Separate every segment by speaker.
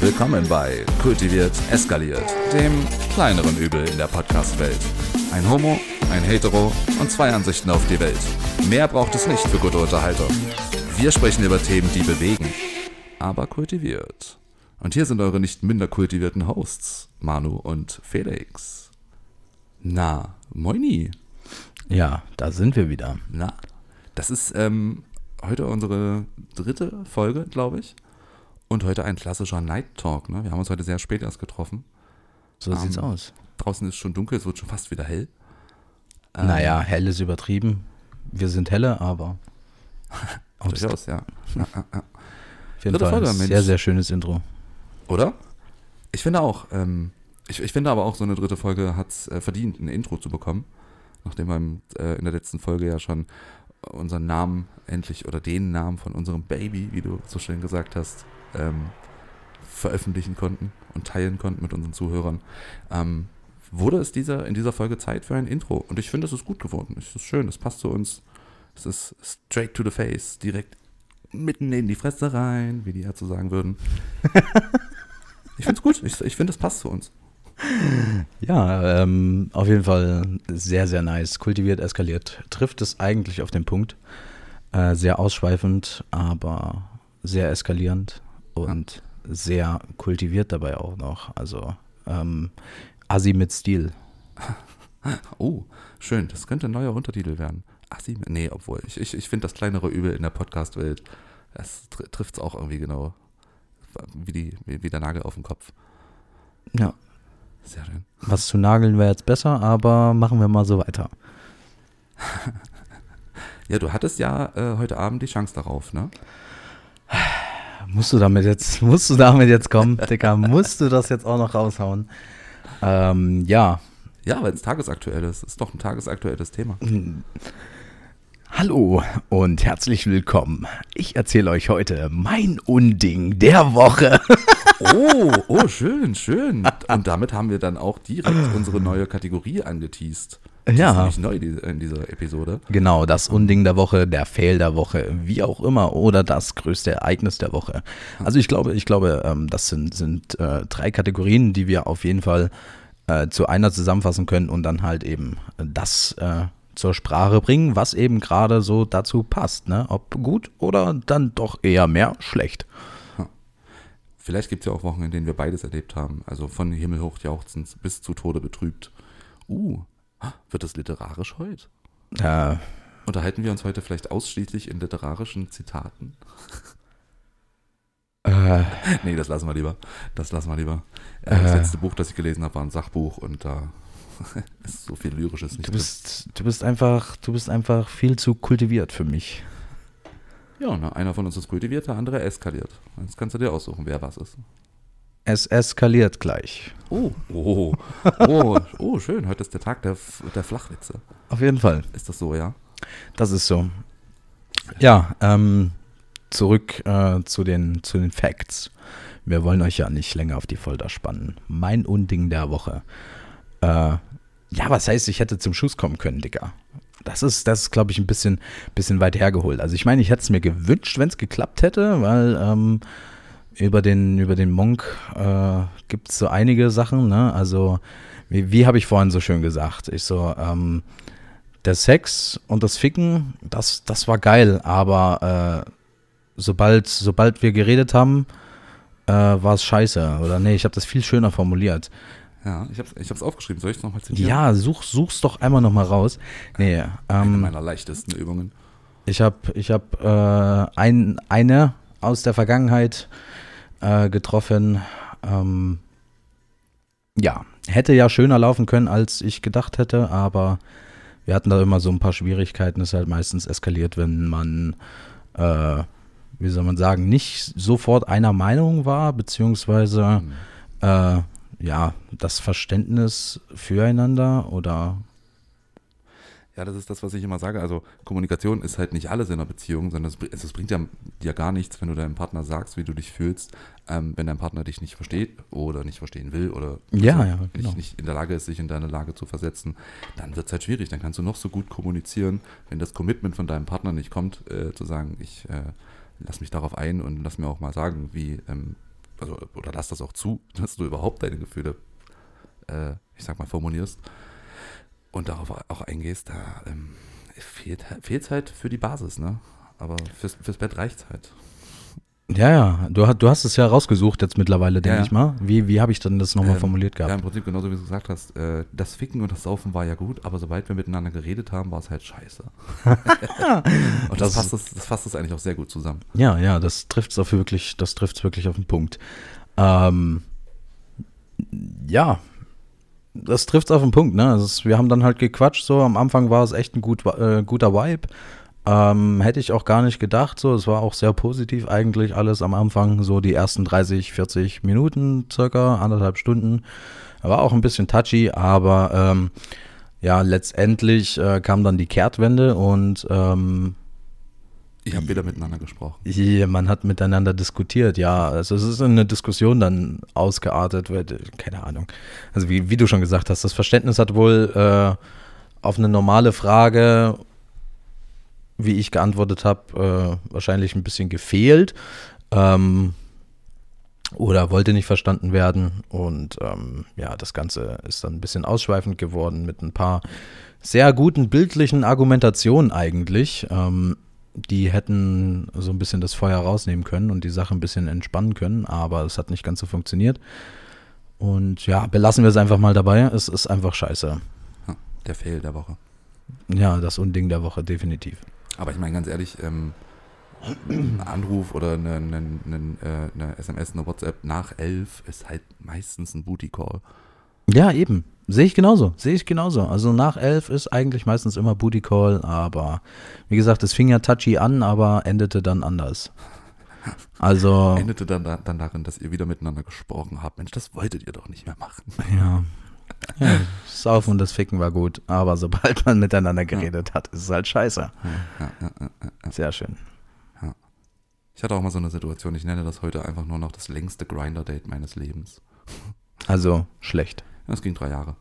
Speaker 1: Willkommen bei Kultiviert Eskaliert, dem kleineren Übel in der Podcast-Welt. Ein Homo, ein Hetero und zwei Ansichten auf die Welt. Mehr braucht es nicht für gute Unterhaltung. Wir sprechen über Themen, die bewegen, aber kultiviert. Und hier sind eure nicht minder kultivierten Hosts, Manu und Felix. Na, moini.
Speaker 2: Ja, da sind wir wieder.
Speaker 1: Na, das ist ähm, heute unsere dritte Folge, glaube ich. Und heute ein klassischer Night Talk. Ne? Wir haben uns heute sehr spät erst getroffen.
Speaker 2: So sieht's aus.
Speaker 1: Draußen ist schon dunkel, es wird schon fast wieder hell.
Speaker 2: Naja, hell ist übertrieben. Wir sind helle, aber
Speaker 1: Durchaus, ja. ja, ja, ja.
Speaker 2: auf jeden
Speaker 1: Dritte
Speaker 2: Fall
Speaker 1: Folge,
Speaker 2: ein
Speaker 1: Mensch.
Speaker 2: sehr, sehr schönes Intro.
Speaker 1: Oder? Ich finde auch. Ähm, ich, ich finde aber auch, so eine dritte Folge hat es äh, verdient, ein Intro zu bekommen. Nachdem wir im, äh, in der letzten Folge ja schon unseren Namen endlich oder den Namen von unserem Baby, wie du so schön gesagt hast, ähm, veröffentlichen konnten und teilen konnten mit unseren Zuhörern. Ähm, wurde es dieser, in dieser Folge Zeit für ein Intro. Und ich finde, es ist gut geworden. Es ist schön, es passt zu uns. Es ist straight to the face, direkt mitten in die Fresse rein, wie die ja zu sagen würden. ich finde es gut. Ich, ich finde, es passt zu uns.
Speaker 2: Ja, ähm, auf jeden Fall sehr, sehr nice. Kultiviert, eskaliert. Trifft es eigentlich auf den Punkt. Äh, sehr ausschweifend, aber sehr eskalierend und sehr kultiviert dabei auch noch. Also ähm, Assi mit Stil.
Speaker 1: Oh, schön. Das könnte ein neuer Untertitel werden. Ach, sie, nee, obwohl. Ich, ich, ich finde das kleinere Übel in der Podcast-Welt, das tr trifft es auch irgendwie genau. Wie, die, wie, wie der Nagel auf dem Kopf.
Speaker 2: Ja,
Speaker 1: Sehr schön.
Speaker 2: was zu nageln wäre jetzt besser, aber machen wir mal so weiter.
Speaker 1: Ja, du hattest ja äh, heute Abend die Chance darauf, ne?
Speaker 2: Musst du damit jetzt, musst du damit jetzt kommen, Dicker? musst du das jetzt auch noch raushauen? Ähm, ja.
Speaker 1: Ja, weil es tagesaktuell ist. Ist doch ein tagesaktuelles Thema.
Speaker 2: Hallo und herzlich willkommen. Ich erzähle euch heute mein Unding der Woche.
Speaker 1: Oh, oh, schön, schön. Und damit haben wir dann auch direkt unsere neue Kategorie angeteased. Die
Speaker 2: Ja.
Speaker 1: ist neu in dieser Episode.
Speaker 2: Genau, das Unding der Woche, der Fail der Woche, wie auch immer, oder das größte Ereignis der Woche. Also ich glaube, ich glaube, ähm, das sind, sind äh, drei Kategorien, die wir auf jeden Fall äh, zu einer zusammenfassen können und dann halt eben das äh, zur Sprache bringen, was eben gerade so dazu passt, ne? Ob gut oder dann doch eher mehr schlecht.
Speaker 1: Vielleicht gibt es ja auch Wochen, in denen wir beides erlebt haben. Also von Himmel hoch jauchzend bis zu Tode betrübt. Uh, wird das literarisch heute?
Speaker 2: Äh,
Speaker 1: Unterhalten wir uns heute vielleicht ausschließlich in literarischen Zitaten?
Speaker 2: äh,
Speaker 1: Nee, das lassen wir lieber. Das lassen wir lieber. Äh, das letzte Buch, das ich gelesen habe, war ein Sachbuch und da ist so viel Lyrisches nicht
Speaker 2: du
Speaker 1: drin.
Speaker 2: bist, du bist einfach, du bist einfach viel zu kultiviert für mich.
Speaker 1: Ja, na, einer von uns ist kultiviert, der andere eskaliert. Jetzt kannst du dir aussuchen, wer was ist.
Speaker 2: Es eskaliert gleich.
Speaker 1: Oh, oh, oh, oh, schön. Heute ist der Tag der, der Flachwitze.
Speaker 2: Auf jeden Fall.
Speaker 1: Ist das so, ja?
Speaker 2: Das ist so. Ja, ähm, zurück äh, zu, den, zu den Facts. Wir wollen euch ja nicht länger auf die Folter spannen. Mein Unding der Woche. Äh, ja, was heißt, ich hätte zum Schuss kommen können, Digga? Das ist, das ist glaube ich, ein bisschen, bisschen weit hergeholt. Also ich meine, ich hätte es mir gewünscht, wenn es geklappt hätte, weil ähm, über den, über den Monk äh, gibt es so einige Sachen, ne? Also, wie, wie habe ich vorhin so schön gesagt? Ich so, ähm, der Sex und das Ficken, das, das war geil, aber äh, sobald, sobald wir geredet haben, äh, war es scheiße. Oder nee, ich habe das viel schöner formuliert.
Speaker 1: Ja, ich hab's, ich hab's aufgeschrieben. Soll ich es nochmal zitieren?
Speaker 2: Ja, such, such's doch einmal nochmal raus. Nee,
Speaker 1: Eine
Speaker 2: ähm,
Speaker 1: meiner leichtesten Übungen.
Speaker 2: ich habe ich hab, äh, ein, eine aus der Vergangenheit äh, getroffen. Ähm, ja, hätte ja schöner laufen können, als ich gedacht hätte, aber wir hatten da immer so ein paar Schwierigkeiten. Es ist halt meistens eskaliert, wenn man, äh, wie soll man sagen, nicht sofort einer Meinung war, beziehungsweise
Speaker 1: Mhm.
Speaker 2: äh, ja, das Verständnis füreinander oder
Speaker 1: Ja, das ist das, was ich immer sage. Also Kommunikation ist halt nicht alles in einer Beziehung, sondern es, br- es bringt ja, dir gar nichts, wenn du deinem Partner sagst, wie du dich fühlst, ähm, wenn dein Partner dich nicht versteht oder nicht verstehen will oder
Speaker 2: Ja,
Speaker 1: also
Speaker 2: ja,
Speaker 1: nicht,
Speaker 2: genau.
Speaker 1: nicht in der Lage ist, sich in deine Lage zu versetzen, dann wird es halt schwierig. Dann kannst du noch so gut kommunizieren, wenn das Commitment von deinem Partner nicht kommt, äh, zu sagen, ich äh, lass mich darauf ein und lass mir auch mal sagen, wie, ähm, also, oder lass das auch zu, dass du überhaupt deine Gefühle, äh, ich sag mal, formulierst und darauf auch eingehst, da ähm, fehlt es halt für die Basis, ne? Aber fürs, fürs Bett reicht's halt.
Speaker 2: Ja, ja, du, du hast es ja rausgesucht jetzt mittlerweile, denke
Speaker 1: Ja, ja.
Speaker 2: ich mal. Wie, wie habe ich denn das nochmal
Speaker 1: Ähm,
Speaker 2: formuliert
Speaker 1: Ja, im
Speaker 2: gehabt?
Speaker 1: Prinzip genauso wie du gesagt hast. Äh, das Ficken und das Saufen war ja gut, aber sobald wir miteinander geredet haben, war es halt scheiße. und das,
Speaker 2: Das-
Speaker 1: fasst es, das fasst es eigentlich auch sehr gut zusammen.
Speaker 2: Ja, ja, das trifft es wirklich, das trifft wirklich auf den Punkt. Ähm, ja, das trifft auf den Punkt, ne? Also es, wir haben dann halt gequatscht, so am Anfang war es echt ein gut, äh, guter Vibe. Ähm, hätte ich auch gar nicht gedacht, so. Es war auch sehr positiv eigentlich alles am Anfang, so die ersten 30, 40 Minuten circa, anderthalb Stunden. War auch ein bisschen touchy, aber ähm, ja, letztendlich äh, kam dann die Kehrtwende und ähm,
Speaker 1: Ich habe wieder miteinander gesprochen.
Speaker 2: ja, man hat miteinander diskutiert, ja. Also es ist in eine Diskussion dann ausgeartet, keine Ahnung. Also wie, wie du schon gesagt hast, das Verständnis hat wohl äh, auf eine normale Frage, wie ich geantwortet habe, äh, wahrscheinlich ein bisschen gefehlt. Ähm, oder wollte nicht verstanden werden. Und ähm, ja, das Ganze ist dann ein bisschen ausschweifend geworden mit ein paar sehr guten bildlichen Argumentationen eigentlich. Ähm, die hätten so ein bisschen das Feuer rausnehmen können und die Sache ein bisschen entspannen können, aber es hat nicht ganz so funktioniert. Und ja, belassen wir es einfach mal dabei. Es ist einfach scheiße.
Speaker 1: Der Fail der Woche.
Speaker 2: Ja, das Unding der Woche, definitiv.
Speaker 1: Aber ich meine ganz ehrlich, ähm, ein Anruf oder eine, eine, eine, äh, eine SMS, eine WhatsApp nach elf ist halt meistens ein Booty-Call.
Speaker 2: Ja, eben. Sehe ich genauso. Sehe ich genauso. Also nach elf ist eigentlich meistens immer Booty Call, aber wie gesagt, es fing ja touchy an, aber endete dann anders. Also,
Speaker 1: Endete dann, da- dann darin, dass ihr wieder miteinander gesprochen habt. Mensch, das wolltet ihr doch nicht mehr machen.
Speaker 2: ja. ja. Saufen und das Ficken war gut, aber sobald man miteinander geredet hat, ist es halt scheiße.
Speaker 1: Ja, ja, ja, ja.
Speaker 2: Sehr schön.
Speaker 1: Ich hatte auch mal so eine Situation, ich nenne das heute einfach nur noch das längste Grinder-Date meines Lebens.
Speaker 2: Also schlecht.
Speaker 1: Das ging drei Jahre.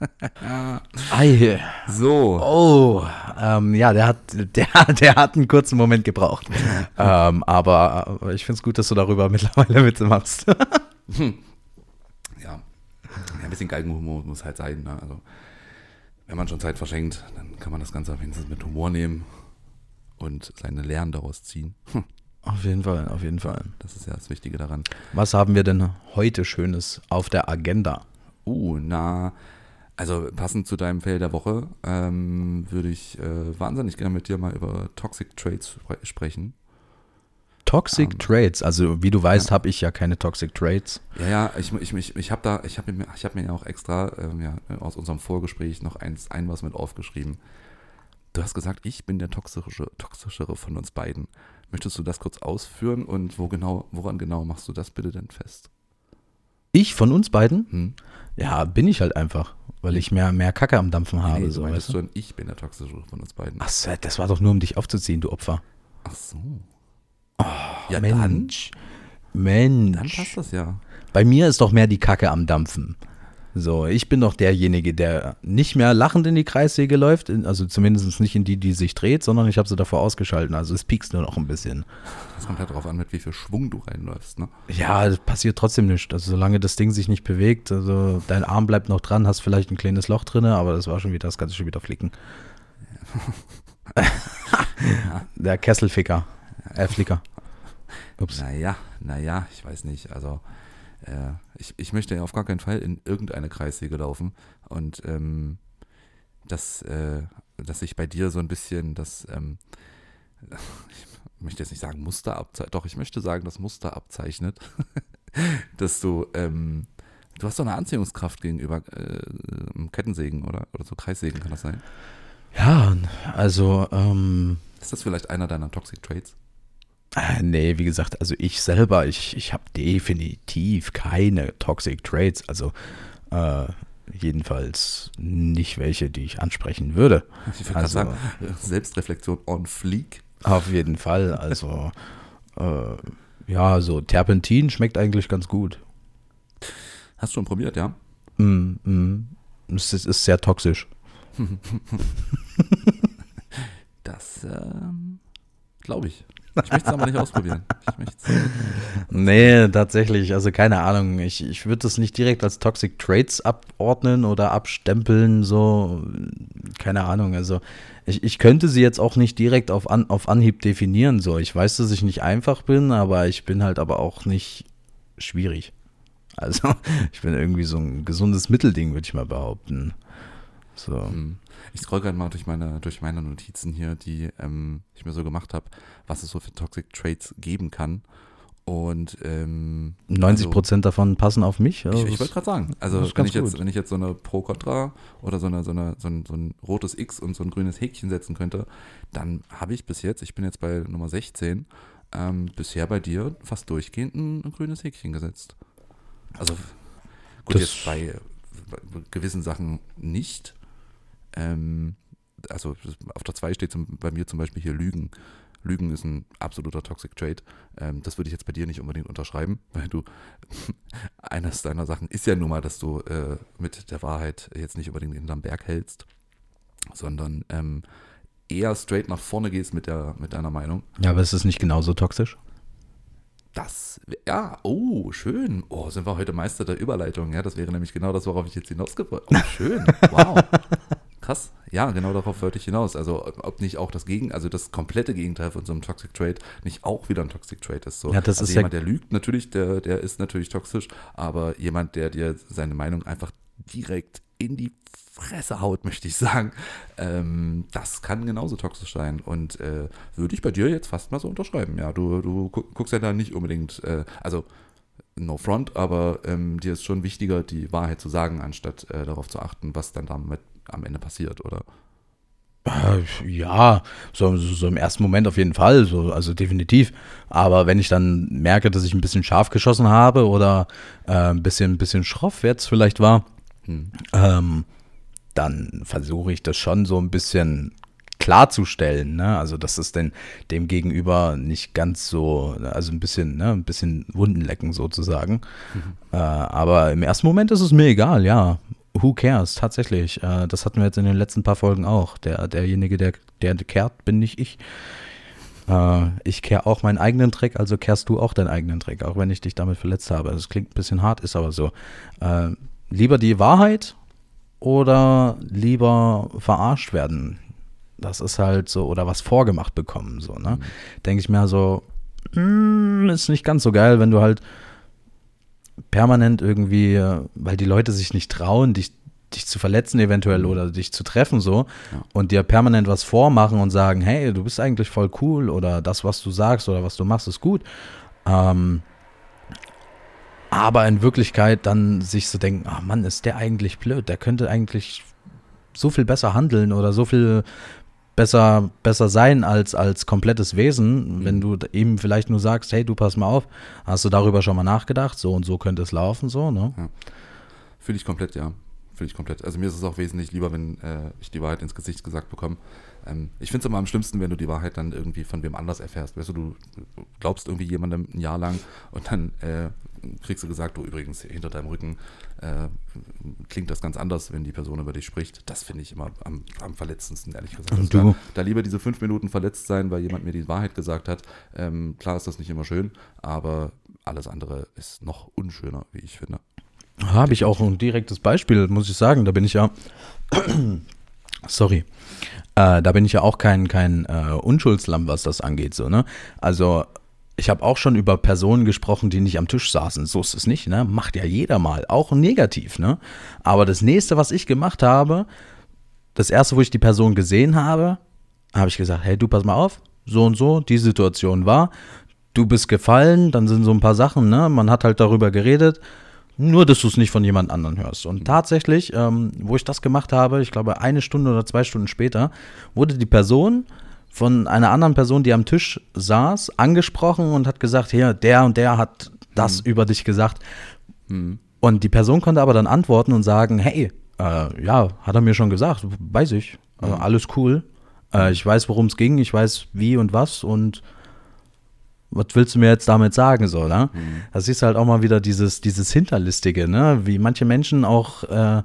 Speaker 2: Ei.
Speaker 1: So.
Speaker 2: Oh, ähm, ja, der hat, der, der hat einen kurzen Moment gebraucht. ähm, aber äh, ich finde es gut, dass du darüber mittlerweile Witze machst.
Speaker 1: Ja. ja, ein bisschen Galgenhumor muss halt sein. Ne? Also, wenn man schon Zeit verschenkt, dann kann man das Ganze wenigstens mit Humor nehmen und seine Lehren daraus ziehen. Hm,
Speaker 2: auf jeden Fall, auf jeden Fall.
Speaker 1: Das ist ja das Wichtige daran.
Speaker 2: Was haben wir denn heute Schönes auf der Agenda?
Speaker 1: Uh, na, also passend zu deinem Fail der Woche ähm, würde ich äh, wahnsinnig gerne mit dir mal über Toxic Traits spre sprechen.
Speaker 2: Toxic
Speaker 1: Ähm,
Speaker 2: Traits. Also, wie du weißt,
Speaker 1: ja.
Speaker 2: habe ich ja keine Toxic Traits.
Speaker 1: Ja, ja, ich, ich, ich, ich habe da, ich habe mir, ich hab mir ja auch extra ähm, ja, aus unserem Vorgespräch noch eins, ein was mit aufgeschrieben. Du hast gesagt, ich bin der toxische, toxischere von uns beiden. Möchtest du das kurz ausführen und wo genau, woran genau machst du das bitte denn fest?
Speaker 2: Ich von uns beiden?
Speaker 1: Hm?
Speaker 2: Ja, bin ich halt einfach, weil ich mehr, mehr Kacke am Dampfen habe.
Speaker 1: nee,
Speaker 2: so,
Speaker 1: meintest
Speaker 2: weißt
Speaker 1: du denn, ich bin der toxischere von uns beiden.
Speaker 2: Ach, so, das war doch nur, um dich aufzuziehen, du Opfer.
Speaker 1: Ach so. ja, dann,
Speaker 2: Mensch. Mensch.
Speaker 1: dann passt das ja.
Speaker 2: Bei mir ist doch mehr die Kacke am Dampfen. So, ich bin doch derjenige, der nicht mehr lachend in die Kreissäge läuft, also zumindest nicht in die, die sich dreht, sondern ich habe sie davor ausgeschalten. Also es piekst nur noch ein bisschen.
Speaker 1: Das kommt halt darauf an, mit wie viel Schwung du reinläufst, ne?
Speaker 2: Ja, es passiert trotzdem nichts. Also solange das Ding sich nicht bewegt, also dein Arm bleibt noch dran, hast vielleicht ein kleines Loch drin, aber das war schon wieder, das kannst du schon wieder flicken. Der Kesselficker. Äh, Flicker. Ups.
Speaker 1: Naja, naja, ich weiß nicht. Also, äh, ich, ich möchte ja auf gar keinen Fall in irgendeine Kreissäge laufen. Und ähm, dass, äh, dass sich bei dir so ein bisschen das, ähm, ich möchte jetzt nicht sagen Muster abzeichnet, doch, ich möchte sagen, das Muster abzeichnet, dass du, ähm, du hast so eine Anziehungskraft gegenüber äh, Kettensägen oder, oder so Kreissägen, kann das sein?
Speaker 2: Ja, also, ähm,
Speaker 1: Ist das vielleicht einer deiner Toxic Traits?
Speaker 2: Äh, Nee, wie gesagt, also ich selber, ich, ich habe definitiv keine Toxic Traits, also äh, jedenfalls nicht welche, die ich ansprechen würde.
Speaker 1: Ich würde
Speaker 2: Also-
Speaker 1: gerade sagen, Selbstreflexion on fleek.
Speaker 2: Auf jeden Fall, also äh, ja, so Terpentin schmeckt eigentlich ganz gut.
Speaker 1: Hast du schon probiert, ja?
Speaker 2: Mm, mm. Es ist, ist sehr toxisch.
Speaker 1: Das ähm, glaube ich. Ich möchte es aber nicht ausprobieren.
Speaker 2: Nee, tatsächlich. Also keine Ahnung. Ich, ich würde das nicht direkt als Toxic Traits abordnen oder abstempeln. So, keine Ahnung. Also ich, ich könnte sie jetzt auch nicht direkt auf, An, auf Anhieb definieren. So, ich weiß, dass ich nicht einfach bin, aber ich bin halt aber auch nicht schwierig. Also ich bin irgendwie so ein gesundes Mittelding, würde ich mal behaupten. So.
Speaker 1: Hm. Ich scroll gerade mal durch meine, durch meine Notizen hier, die ähm, ich mir so gemacht habe, was es so für Toxic Traits geben kann. Und ähm,
Speaker 2: 90 also Prozent also, davon passen auf mich.
Speaker 1: Also ich, ich wollte gerade sagen, also wenn ich, jetzt, wenn ich jetzt so eine Pro-Contra oder so, eine, so, eine, so, ein, so ein rotes X und so ein grünes Häkchen setzen könnte, dann habe ich bis jetzt, ich bin jetzt bei Nummer 16, ähm, bisher bei dir fast durchgehend ein, ein grünes Häkchen gesetzt. Also gut, das jetzt bei, bei, gewissen Sachen nicht. Ähm, also auf der 2 steht zum, bei mir zum Beispiel hier Lügen. Lügen ist ein absoluter Toxic Trade. Ähm, das würde ich jetzt bei dir nicht unbedingt unterschreiben, weil du, eines deiner Sachen ist ja nun mal, dass du äh, mit der Wahrheit jetzt nicht unbedingt hinterm Berg hältst, sondern ähm, eher straight nach vorne gehst mit, der, mit deiner Meinung.
Speaker 2: Ja, aber ist es nicht genauso toxisch?
Speaker 1: Das, ja, oh, schön. Oh, sind wir heute Meister der Überleitung. Ja, das wäre nämlich genau das, worauf ich jetzt hinausgebracht Oh, schön. Wow. Krass. Ja, genau darauf wollte ich hinaus. Also, ob nicht auch das Gegen, also das komplette Gegenteil von so einem Toxic Trade nicht auch wieder ein Toxic Trade ist. So.
Speaker 2: Ja, das
Speaker 1: also
Speaker 2: ist
Speaker 1: jemand, der lügt, natürlich, der, der ist natürlich toxisch, aber jemand, der dir seine Meinung einfach direkt in die Fresse haut, möchte ich sagen, ähm, das kann genauso toxisch sein. Und äh, würde ich bei dir jetzt fast mal so unterschreiben. Ja, du, du guckst ja da nicht unbedingt, äh, also no front, aber ähm, dir ist schon wichtiger, die Wahrheit zu sagen, anstatt äh, darauf zu achten, was dann damit am Ende passiert, oder?
Speaker 2: Äh, ja, so, so, im ersten Moment auf jeden Fall, so, also definitiv. Aber wenn ich dann merke, dass ich ein bisschen scharf geschossen habe oder äh, ein bisschen, ein bisschen schroff jetzt vielleicht war, hm. ähm, dann versuche ich das schon so ein bisschen klarzustellen, ne? Also dass es denn dem Gegenüber nicht ganz so, also ein bisschen, ne, ein bisschen Wunden lecken sozusagen. Mhm. Äh, aber im ersten Moment ist es mir egal, ja. Who cares, tatsächlich. Äh, das hatten wir jetzt in den letzten paar Folgen auch. Der, derjenige, der, der kehrt, bin nicht ich. Äh, ich kehre auch meinen eigenen Trick, also kehrst du auch deinen eigenen Trick, auch wenn ich dich damit verletzt habe. Das klingt ein bisschen hart, ist aber so. Äh, lieber die Wahrheit oder lieber verarscht werden? Das ist halt so, oder was vorgemacht bekommen, so, ne? Mhm. Denke ich mir so, mm, ist nicht ganz so geil, wenn du halt permanent irgendwie, weil die Leute sich nicht trauen, dich, dich zu verletzen eventuell mhm. oder dich zu treffen so ja. und dir permanent was vormachen und sagen, hey, du bist eigentlich voll cool oder das, was du sagst oder was du machst, ist gut. Ähm, aber in Wirklichkeit dann sich so denken, ach Mann, ist der eigentlich blöd, der könnte eigentlich so viel besser handeln oder so viel besser, besser sein als, als komplettes Wesen, mhm. wenn du ihm vielleicht nur sagst, hey, du pass mal auf, hast du darüber schon mal nachgedacht, so und so könnte es laufen, so, ne? Ja.
Speaker 1: Fühle ich komplett, ja. Fühle ich komplett. Also mir ist es auch wesentlich lieber, wenn äh, ich die Wahrheit ins Gesicht gesagt bekomme. Ähm, ich finde es immer am schlimmsten, wenn du die Wahrheit dann irgendwie von wem anders erfährst. Weißt du, du glaubst irgendwie jemandem ein Jahr lang und dann äh, kriegst du gesagt, du übrigens hinter deinem Rücken äh, klingt das ganz anders, wenn die Person über dich spricht. Das finde ich immer am, am verletzendsten, ehrlich gesagt. Also da, da, lieber diese fünf Minuten verletzt sein, weil jemand mir die Wahrheit gesagt hat. Ähm, klar ist das nicht immer schön, aber alles andere ist noch unschöner, wie ich finde.
Speaker 2: Habe ich auch ein direktes Beispiel, muss ich sagen. Da bin ich ja. Sorry. Äh, da bin ich ja auch kein, kein äh, Unschuldslamm, was das angeht. So, ne? Also ich habe auch schon über Personen gesprochen, die nicht am Tisch saßen. So ist es nicht, ne? Macht ja jeder mal, auch negativ, ne? Aber das nächste, was ich gemacht habe, das erste, wo ich die Person gesehen habe, habe ich gesagt, hey, du pass mal auf, so und so, die Situation war, du bist gefallen, dann sind so ein paar Sachen, ne? Man hat halt darüber geredet, nur dass du es nicht von jemand anderem hörst. Und tatsächlich, ähm, wo ich das gemacht habe, ich glaube eine Stunde oder zwei Stunden später, wurde die Person von einer anderen Person, die am Tisch saß, angesprochen und hat gesagt, hier, der und der hat das mhm. über dich gesagt. Mhm. Und die Person konnte aber dann antworten und sagen, hey, äh, ja, hat er mir schon gesagt, weiß ich, äh, mhm. alles cool. Äh, ich weiß, worum es ging, ich weiß wie und was und was willst du mir jetzt damit sagen, so, ne? Mhm. Das ist halt auch mal wieder dieses, dieses Hinterlistige, ne? Wie manche Menschen auch äh,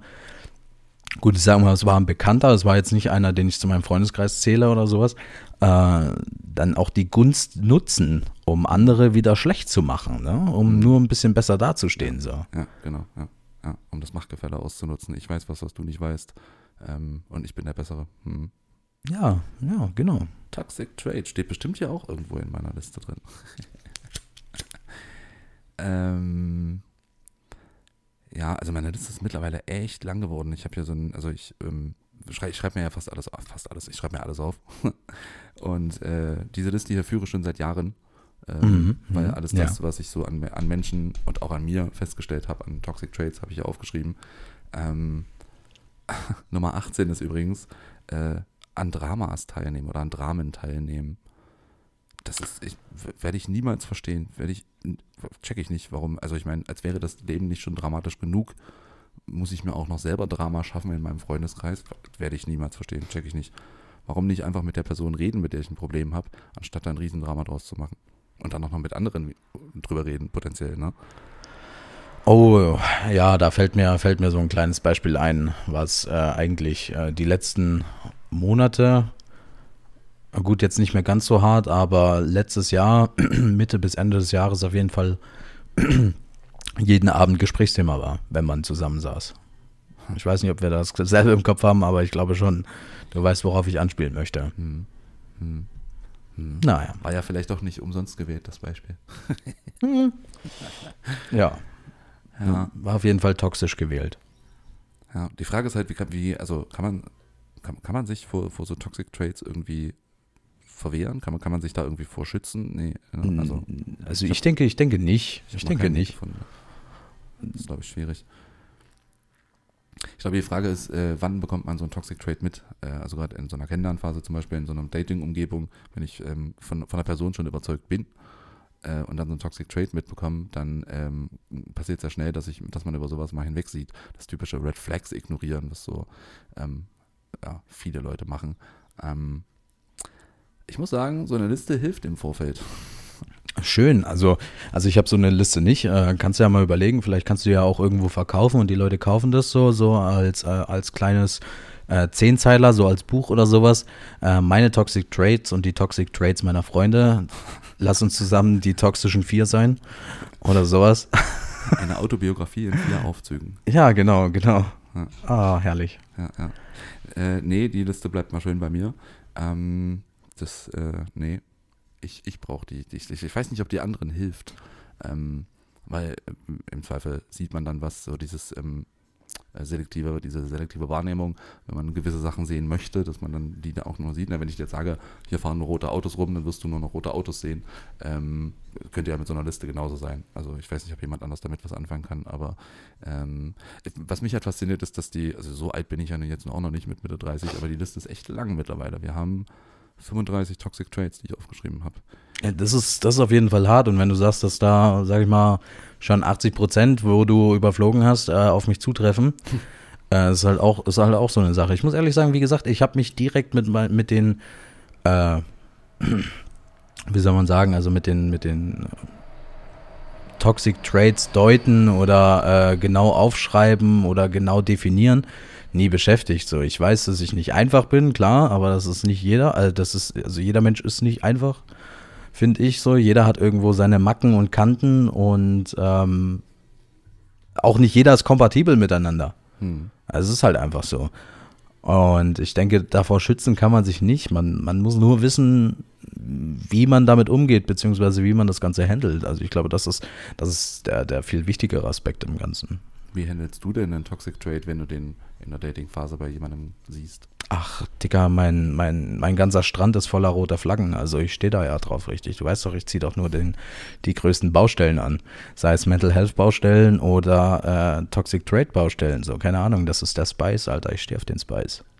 Speaker 2: Gut, ich sage mal, es war ein Bekannter, es war jetzt nicht einer, den ich zu meinem Freundeskreis zähle oder sowas, äh, dann auch die Gunst nutzen, um andere wieder schlecht zu machen, ne? um nur ein bisschen besser dazustehen. So.
Speaker 1: Ja, genau, ja, ja. Um das Machtgefälle auszunutzen. Ich weiß was, was du nicht weißt. Ähm, und ich bin der Bessere. Hm.
Speaker 2: Ja, ja, genau.
Speaker 1: Toxic Trade steht bestimmt ja auch irgendwo in meiner Liste drin. ähm, ja, also meine Liste ist mittlerweile echt lang geworden. Ich habe hier so ein, also ich, ähm, schrei, ich schreibe mir ja fast alles auf, fast alles, ich schreibe mir alles auf. Und äh, diese Liste hier führe ich schon seit Jahren. Ähm,
Speaker 2: Mhm,
Speaker 1: weil
Speaker 2: mhm,
Speaker 1: alles das,
Speaker 2: ja.
Speaker 1: was ich so an, an Menschen und auch an mir festgestellt habe, an Toxic Traits, habe ich ja aufgeschrieben. Ähm, Nummer 18 ist übrigens äh, an Dramas teilnehmen oder an Dramen teilnehmen. Das ist, werde ich niemals verstehen. Werde ich, check ich nicht, warum. Also ich meine, als wäre das Leben nicht schon dramatisch genug, muss ich mir auch noch selber Drama schaffen in meinem Freundeskreis. Werde ich niemals verstehen, check ich nicht. Warum nicht einfach mit der Person reden, mit der ich ein Problem habe, anstatt da ein Riesendrama draus zu machen? Und dann auch noch mit anderen drüber reden, potenziell, ne?
Speaker 2: Oh, ja, da fällt mir, fällt mir so ein kleines Beispiel ein, was äh, eigentlich äh, die letzten Monate, gut, jetzt nicht mehr ganz so hart, aber letztes Jahr, Mitte bis Ende des Jahres auf jeden Fall jeden Abend Gesprächsthema war, wenn man zusammensaß. Ich weiß nicht, ob wir das selber im Kopf haben, aber ich glaube schon, du weißt, worauf ich anspielen möchte.
Speaker 1: Hm. Hm. Hm.
Speaker 2: Naja,
Speaker 1: War ja vielleicht doch nicht umsonst gewählt, das Beispiel.
Speaker 2: ja,
Speaker 1: Ja.
Speaker 2: war auf jeden Fall toxisch gewählt.
Speaker 1: Ja, die Frage ist halt, wie kann, wie, also kann man, kann, kann man sich vor, vor so Toxic Traits irgendwie verwehren? Kann man, kann man sich da irgendwie vor schützen? Nee, ne? also
Speaker 2: Also ich denke, ich denke nicht. Ich,
Speaker 1: hab noch
Speaker 2: denke nicht.
Speaker 1: gefunden. Das ist, glaube ich, schwierig. Ich glaube, die Frage ist, äh, wann bekommt man so einen Toxic Trait mit? Äh, also gerade in so einer Kennenlernphase zum Beispiel, in so einer Dating-Umgebung, wenn ich ähm, von, von der Person schon überzeugt bin äh, und dann so einen Toxic Trait mitbekomme, dann ähm, passiert sehr schnell, dass, ich, dass man über sowas mal hinweg sieht. Das typische Red Flags ignorieren, was so ähm, ja, viele Leute machen. Ähm, ich muss sagen, so eine Liste hilft im Vorfeld.
Speaker 2: Schön, also, also ich habe so eine Liste nicht. Äh, kannst du ja mal überlegen, vielleicht kannst du ja auch irgendwo verkaufen und die Leute kaufen das so, so als, äh, als kleines äh, Zehnzeiler, so als Buch oder sowas. Äh, meine Toxic Traits und die Toxic Traits meiner Freunde. Lass uns zusammen die toxischen vier sein oder sowas.
Speaker 1: Eine Autobiografie in vier Aufzügen.
Speaker 2: Ja, genau, genau.
Speaker 1: Ja.
Speaker 2: Ah, herrlich.
Speaker 1: ja, ja. Äh, nee, die Liste bleibt mal schön bei mir. Ähm, das, äh, nee, ich, ich brauche die, die. Ich, ich weiß nicht, ob die anderen hilft. Ähm, weil ähm, im Zweifel sieht man dann was, so dieses ähm, äh, selektive, diese selektive Wahrnehmung, wenn man gewisse Sachen sehen möchte, dass man dann die da auch nur sieht. Na, wenn ich jetzt sage, hier fahren nur rote Autos rum, dann wirst du nur noch rote Autos sehen. Ähm, könnte ja mit so einer Liste genauso sein. Also ich weiß nicht, ob jemand anders damit was anfangen kann, aber ähm, was mich halt fasziniert, ist, dass die, also so alt bin ich ja jetzt auch noch nicht mit Mitte 30, aber die Liste ist echt lang mittlerweile. Wir haben 35 Toxic Traits, die ich aufgeschrieben habe.
Speaker 2: Ja, das ist, das ist auf jeden Fall hart. Und wenn du sagst, dass da, sag ich mal, schon 80 Prozent, wo du überflogen hast, äh, auf mich zutreffen, äh, ist, halt auch, ist halt auch so eine Sache. Ich muss ehrlich sagen, wie gesagt, ich habe mich direkt mit, mit den, äh, wie soll man sagen, also mit den, mit den Toxic Traits deuten oder äh, genau aufschreiben oder genau definieren nie beschäftigt. So, ich weiß, dass ich nicht einfach bin, klar, aber das ist nicht jeder. Also das ist, also jeder Mensch ist nicht einfach, finde ich so. Jeder hat irgendwo seine Macken und Kanten und ähm, auch nicht jeder ist kompatibel miteinander.
Speaker 1: Hm.
Speaker 2: Also es ist halt einfach so. Und ich denke, davor schützen kann man sich nicht. Man, man muss nur wissen, wie man damit umgeht, beziehungsweise wie man das Ganze handelt. Also ich glaube, das ist, das ist der, der viel wichtigere Aspekt im Ganzen.
Speaker 1: Wie handelst du denn einen Toxic Trait, wenn du den in der Dating-Phase bei jemandem siehst?
Speaker 2: Ach, Dicker, mein, mein, mein ganzer Strand ist voller roter Flaggen. Also ich stehe da ja drauf richtig. Du weißt doch, ich ziehe doch nur den, die größten Baustellen an. Sei es Mental Health Baustellen oder äh, Toxic Trade Baustellen. So, keine Ahnung, das ist der Spice, Alter. Ich stehe auf den Spice.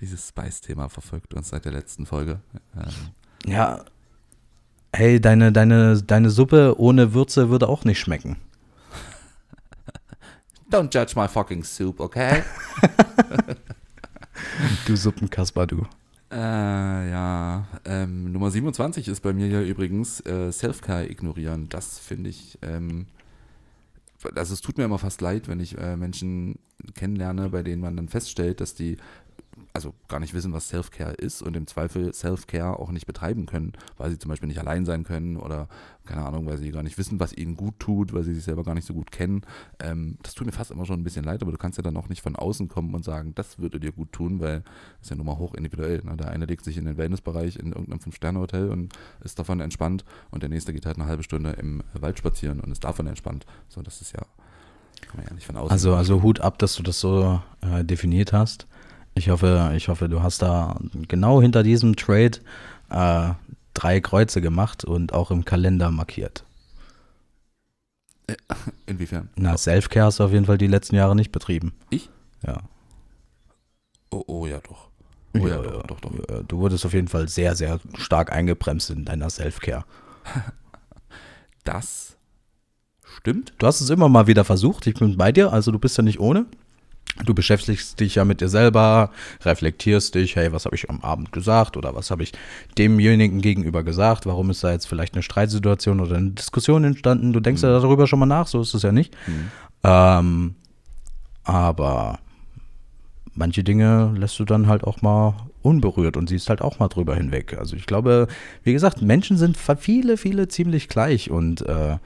Speaker 1: Dieses Spice-Thema verfolgt uns seit der letzten Folge. Ähm,
Speaker 2: Ja. Hey, deine, deine, deine Suppe ohne Würze würde auch nicht schmecken.
Speaker 1: Don't judge my fucking soup, okay?
Speaker 2: Du Suppenkasper, du.
Speaker 1: Äh, ja. Ähm, Nummer 27 ist bei mir ja übrigens äh, Self-Care ignorieren. Das finde ich, ähm, also es tut mir immer fast leid, wenn ich äh, Menschen kennenlerne, bei denen man dann feststellt, dass die also gar nicht wissen, was Self-Care ist und im Zweifel Self-Care auch nicht betreiben können, weil sie zum Beispiel nicht allein sein können oder keine Ahnung, weil sie gar nicht wissen, was ihnen gut tut, weil sie sich selber gar nicht so gut kennen. Ähm, das tut mir fast immer schon ein bisschen leid, aber du kannst ja dann auch nicht von außen kommen und sagen, das würde dir gut tun, weil das ist ja nun mal hoch individuell. Ne? Der eine legt sich in den Wellnessbereich in irgendeinem Fünf-Sterne-Hotel und ist davon entspannt und der nächste geht halt eine halbe Stunde im Wald spazieren und ist davon entspannt. So, das ist ja, kann man ja nicht von außen.
Speaker 2: Also, also Hut ab, dass du das so äh, definiert hast. Ich hoffe, ich hoffe, du hast da genau hinter diesem Trade äh, drei Kreuze gemacht und auch im Kalender markiert.
Speaker 1: Inwiefern?
Speaker 2: Na, Selfcare hast du auf jeden Fall die letzten Jahre nicht betrieben.
Speaker 1: Ich?
Speaker 2: Ja.
Speaker 1: Oh, oh ja, doch. Oh ja, doch, doch, doch.
Speaker 2: Ja, Du wurdest auf jeden Fall sehr, sehr stark eingebremst in deiner Selfcare.
Speaker 1: Das stimmt.
Speaker 2: Du hast es immer mal wieder versucht, ich bin bei dir, also du bist ja nicht ohne. Du beschäftigst dich ja mit dir selber, reflektierst dich, hey, was habe ich am Abend gesagt oder was habe ich demjenigen gegenüber gesagt, warum ist da jetzt vielleicht eine Streitsituation oder eine Diskussion entstanden, du denkst ja darüber schon mal nach, so ist es ja nicht. Ähm, aber manche Dinge lässt du dann halt auch mal unberührt und siehst halt auch mal drüber hinweg. Also ich glaube, wie gesagt, Menschen sind viele, viele ziemlich gleich und äh,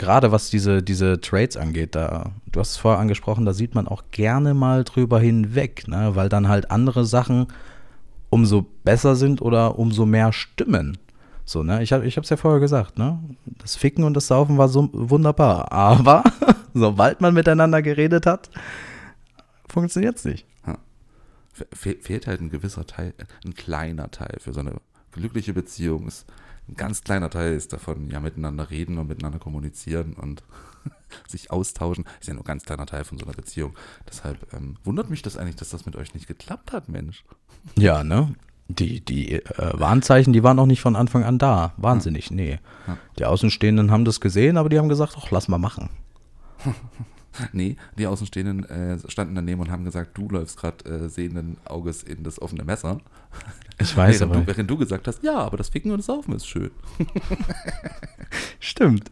Speaker 2: gerade was diese, diese Trades angeht, da, du hast es vorher angesprochen, da sieht man auch gerne mal drüber hinweg, ne? weil dann halt andere Sachen umso besser sind oder umso mehr stimmen. So, ne? Ich habe es ja vorher gesagt, ne? Das Ficken und das Saufen war so wunderbar. Aber sobald man miteinander geredet hat, funktioniert es nicht.
Speaker 1: Fe fe fehlt halt ein gewisser Teil, ein kleiner Teil für so eine glückliche Beziehung. Ist, ein ganz kleiner Teil ist davon, ja, miteinander reden und miteinander kommunizieren und sich austauschen. Ist ja nur ein ganz kleiner Teil von so einer Beziehung. Deshalb ähm, wundert mich das eigentlich, dass das mit euch nicht geklappt hat, Mensch.
Speaker 2: Ja, ne? Die, die äh, Warnzeichen, die waren auch nicht von Anfang an da. Wahnsinnig, nee.
Speaker 1: Ja.
Speaker 2: Die Außenstehenden haben das gesehen, aber die haben gesagt, ach, lass mal machen.
Speaker 1: Nee, die Außenstehenden äh, standen daneben und haben gesagt, du läufst gerade äh, sehenden Auges in das offene Messer.
Speaker 2: Ich weiß
Speaker 1: während,
Speaker 2: aber.
Speaker 1: du, während du gesagt hast, ja, aber das Ficken und das Saufen ist schön.
Speaker 2: Stimmt.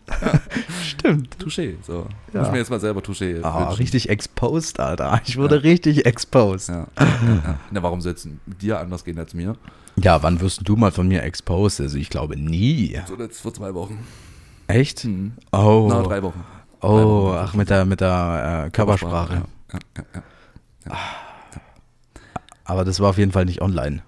Speaker 2: Stimmt.
Speaker 1: Touché, so.
Speaker 2: Ja.
Speaker 1: Muss ich mir jetzt mal selber Touché
Speaker 2: Ah,
Speaker 1: wünschen.
Speaker 2: richtig exposed, Alter. Ich wurde richtig exposed. Ja.
Speaker 1: Ja. ja. Na, warum soll es dir anders gehen als mir?
Speaker 2: wann wirst du mal von mir exposed? Also ich glaube nie.
Speaker 1: So jetzt vor zwei Wochen.
Speaker 2: Echt?
Speaker 1: Hm.
Speaker 2: Oh.
Speaker 1: Na, drei Wochen.
Speaker 2: Oh, ach, mit der, mit der äh, Körpersprache.
Speaker 1: Ja, ja, ja, ja.
Speaker 2: Aber das war auf jeden Fall nicht online.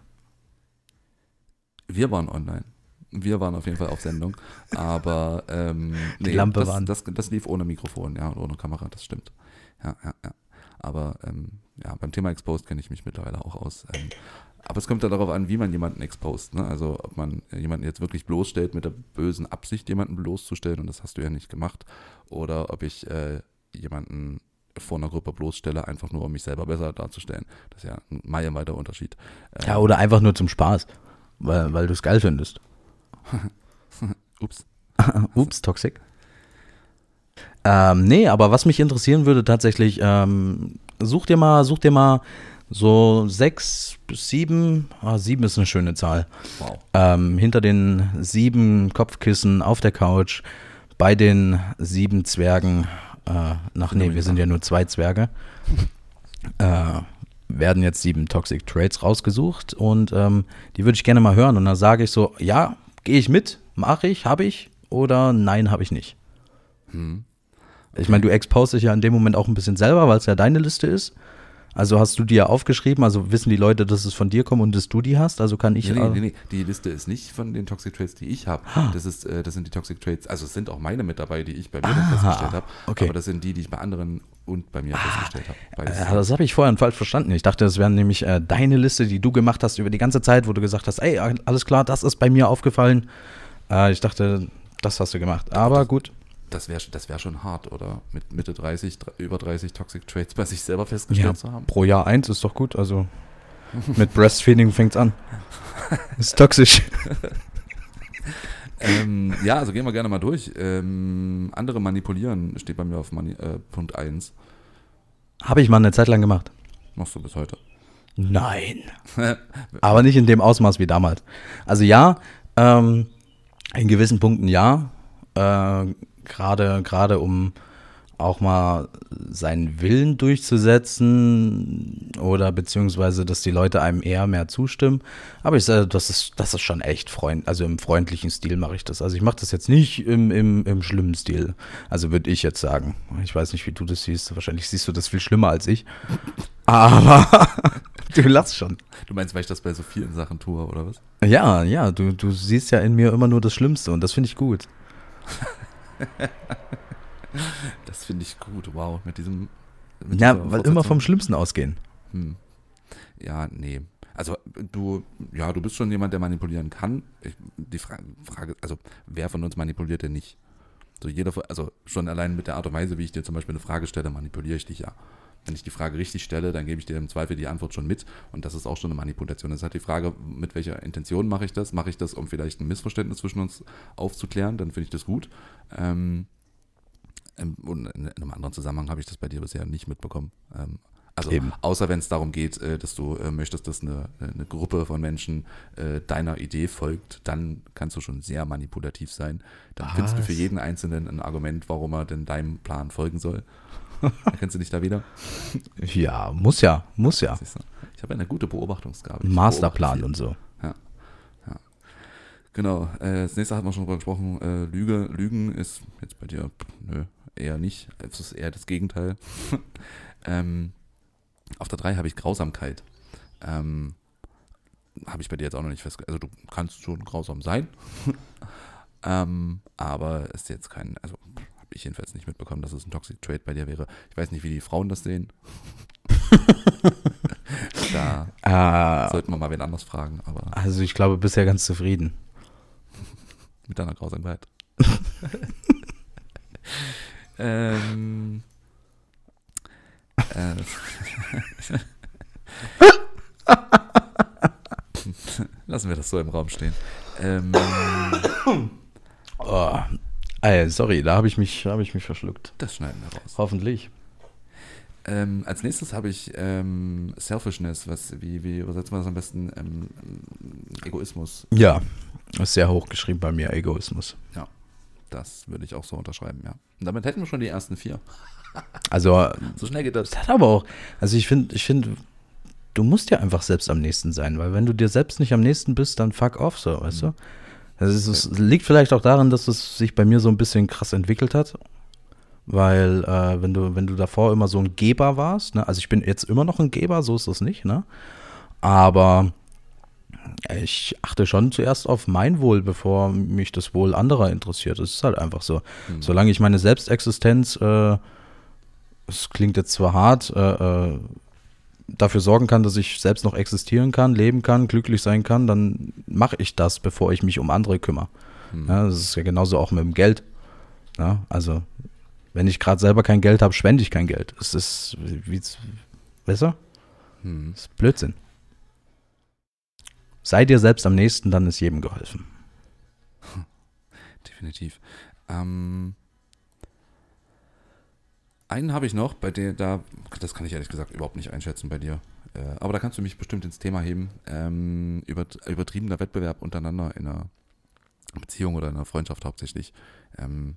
Speaker 1: Wir waren online. Wir waren auf jeden Fall auf Sendung. Aber ähm,
Speaker 2: Die Lampe
Speaker 1: das,
Speaker 2: an.
Speaker 1: Das, das lief ohne Mikrofon, ja, und ohne Kamera, das stimmt. Ja, ja, ja. Aber ähm, ja, beim Thema Exposed kenne ich mich mittlerweile auch aus. Ähm, aber es kommt ja darauf an, wie man jemanden exposed. Ne? Also ob man jemanden jetzt wirklich bloßstellt mit der bösen Absicht, jemanden bloßzustellen, und das hast du ja nicht gemacht, oder ob ich äh, jemanden vor einer Gruppe bloßstelle, einfach nur um mich selber besser darzustellen. Das ist ja ein meilenweiter Unterschied. Ähm,
Speaker 2: Ja, oder einfach nur zum Spaß. Weil, weil du es geil findest.
Speaker 1: Ups.
Speaker 2: Ups, toxic. Ähm, nee, aber was mich interessieren würde tatsächlich, ähm, such dir mal, such dir mal so sechs bis sieben, ah, sieben ist eine schöne Zahl,
Speaker 1: Wow.
Speaker 2: ähm, hinter den sieben Kopfkissen auf der Couch, bei den sieben Zwergen, äh, nach, nee, wir sind ja nur zwei Zwerge, äh, werden jetzt sieben Toxic Traits rausgesucht und ähm, die würde ich gerne mal hören. Und dann sage ich so, ja, gehe ich mit, mache ich, habe ich oder nein, habe ich nicht.
Speaker 1: Hm.
Speaker 2: Ich meine, du expost dich ja in dem Moment auch ein bisschen selber, weil es ja deine Liste ist. Also hast du die ja aufgeschrieben, also wissen die Leute, dass es von dir kommt und dass du die hast, also kann ich.
Speaker 1: Nee, nee,
Speaker 2: äh,
Speaker 1: nee, nee, die Liste ist nicht von den Toxic Traits, die ich habe.
Speaker 2: Ah.
Speaker 1: Das, ist, äh, das sind die Toxic Traits, also es sind auch meine mit dabei, die ich bei mir dann festgestellt habe.
Speaker 2: okay.
Speaker 1: Aber das sind die, die ich bei anderen und bei mir festgestellt habe.
Speaker 2: Ja, das habe ich vorher falsch verstanden. Ich dachte, das wäre nämlich äh, deine Liste, die du gemacht hast über die ganze Zeit, wo du gesagt hast, ey, alles klar, das ist bei mir aufgefallen. Äh, ich dachte, das hast du gemacht. Aber gut.
Speaker 1: Das wäre das wär schon hart, oder? Mit Mitte 30, dr- über 30 Toxic Traits bei sich selber festgestellt zu haben.
Speaker 2: pro Jahr eins ist doch gut. Also mit Breastfeeding fängt's an. Ist toxisch.
Speaker 1: ähm, ja, also gehen wir gerne mal durch. Ähm, andere manipulieren steht bei mir auf Mani äh, Punkt 1.
Speaker 2: Habe ich mal eine Zeit lang gemacht.
Speaker 1: Machst du bis heute.
Speaker 2: Nein. Aber nicht in dem Ausmaß wie damals. Also ja, ähm, in gewissen Punkten ja. Äh, Gerade gerade um auch mal seinen Willen durchzusetzen oder beziehungsweise, dass die Leute einem eher mehr zustimmen. Aber ich sage, das ist, das ist schon echt freund, also im freundlichen Stil mache ich das. Also ich mache das jetzt nicht im, im, im schlimmen Stil. Also würde ich jetzt sagen. Ich weiß nicht, wie du das siehst. Wahrscheinlich siehst du das viel schlimmer als ich. Aber du lachst schon.
Speaker 1: Du meinst, weil ich das bei so vielen Sachen tue, oder was?
Speaker 2: Ja, ja, du, du siehst ja in mir immer nur das Schlimmste und das finde ich gut.
Speaker 1: das finde ich gut, wow, mit diesem. Mit
Speaker 2: ja, weil immer vom Schlimmsten ausgehen.
Speaker 1: Hm. Ja, nee. Also du, ja, du bist schon jemand, der manipulieren kann. Ich, die Fra Frage, also wer von uns manipuliert denn nicht? So jeder, also schon allein mit der Art und Weise, wie ich dir zum Beispiel eine Frage stelle, manipuliere ich dich ja. Wenn ich die Frage richtig stelle, dann gebe ich dir im Zweifel die Antwort schon mit und das ist auch schon eine Manipulation. Das ist halt die Frage, mit welcher Intention mache ich das? Mache ich das, um vielleicht ein Missverständnis zwischen uns aufzuklären? Dann finde ich das gut. Ähm, ähm, und in einem anderen Zusammenhang habe ich das bei dir bisher nicht mitbekommen. Ähm, also Eben. außer wenn es darum geht, äh, dass du äh, möchtest, dass eine, eine Gruppe von Menschen äh, deiner Idee folgt, dann kannst du schon sehr manipulativ sein. Dann Was? findest du für jeden Einzelnen ein Argument, warum er denn deinem Plan folgen soll. Kennst du dich da wieder?
Speaker 2: Ja, muss ja, muss ja.
Speaker 1: Ich habe eine gute Beobachtungsgabe.
Speaker 2: Ich Masterplan und so.
Speaker 1: Ja. ja. Genau. Äh, das nächste hat man schon drüber gesprochen. Äh, Lüge, Lügen ist jetzt bei dir, nö, eher nicht. Es ist eher das Gegenteil. ähm, auf der 3 habe ich Grausamkeit. Ähm, habe ich bei dir jetzt auch noch nicht festgestellt. Also du kannst schon grausam sein. ähm, aber ist jetzt kein, also habe ich jedenfalls nicht mitbekommen, dass es ein Toxic Trade bei dir wäre. Ich weiß nicht, wie die Frauen das sehen. da uh, sollten wir mal wen anders fragen. Aber
Speaker 2: also ich glaube, bisher ganz zufrieden.
Speaker 1: Mit deiner Grausamkeit. Ähm, äh, Lassen wir das so im Raum stehen. Ähm,
Speaker 2: oh, ey, sorry, da habe ich, mich, hab ich mich verschluckt.
Speaker 1: Das schneiden wir raus.
Speaker 2: Hoffentlich.
Speaker 1: Ähm, als nächstes habe ich ähm, Selfishness, was, wie, wie übersetzen wir das am besten? Ähm, Egoismus.
Speaker 2: Ja, ist sehr hoch geschrieben bei mir, Egoismus.
Speaker 1: Ja. Das würde ich auch so unterschreiben, ja. Und damit hätten wir schon die ersten vier.
Speaker 2: Also, so schnell geht das. Das hat aber auch, also ich finde, ich finde, du musst ja einfach selbst am nächsten sein, weil wenn du dir selbst nicht am nächsten bist, dann fuck off, so, weißt mhm. du? Also es, es liegt vielleicht auch daran, dass es sich bei mir so ein bisschen krass entwickelt hat. Weil, äh, wenn du, wenn du davor immer so ein Geber warst, ne, also ich bin jetzt immer noch ein Geber, so ist das nicht, ne? Aber ich achte schon zuerst auf mein Wohl, bevor mich das Wohl anderer interessiert. Es ist halt einfach so. Mhm. Solange ich meine Selbstexistenz, äh, es klingt jetzt zwar hart, äh, äh, dafür sorgen kann, dass ich selbst noch existieren kann, leben kann, glücklich sein kann, dann mache ich das, bevor ich mich um andere kümmere. Mhm. Ja, das ist ja genauso auch mit dem Geld. Ja, also, wenn ich gerade selber kein Geld habe, spende ich kein Geld. Es ist, wie, besser? Mhm. Das ist Blödsinn. Sei dir selbst am nächsten, dann ist jedem geholfen.
Speaker 1: Definitiv. Ähm, einen habe ich noch, bei dem da, das kann ich ehrlich gesagt überhaupt nicht einschätzen bei dir. Äh, aber da kannst du mich bestimmt ins Thema heben. Ähm, über, übertriebener Wettbewerb untereinander in einer Beziehung oder in einer Freundschaft hauptsächlich. Ähm,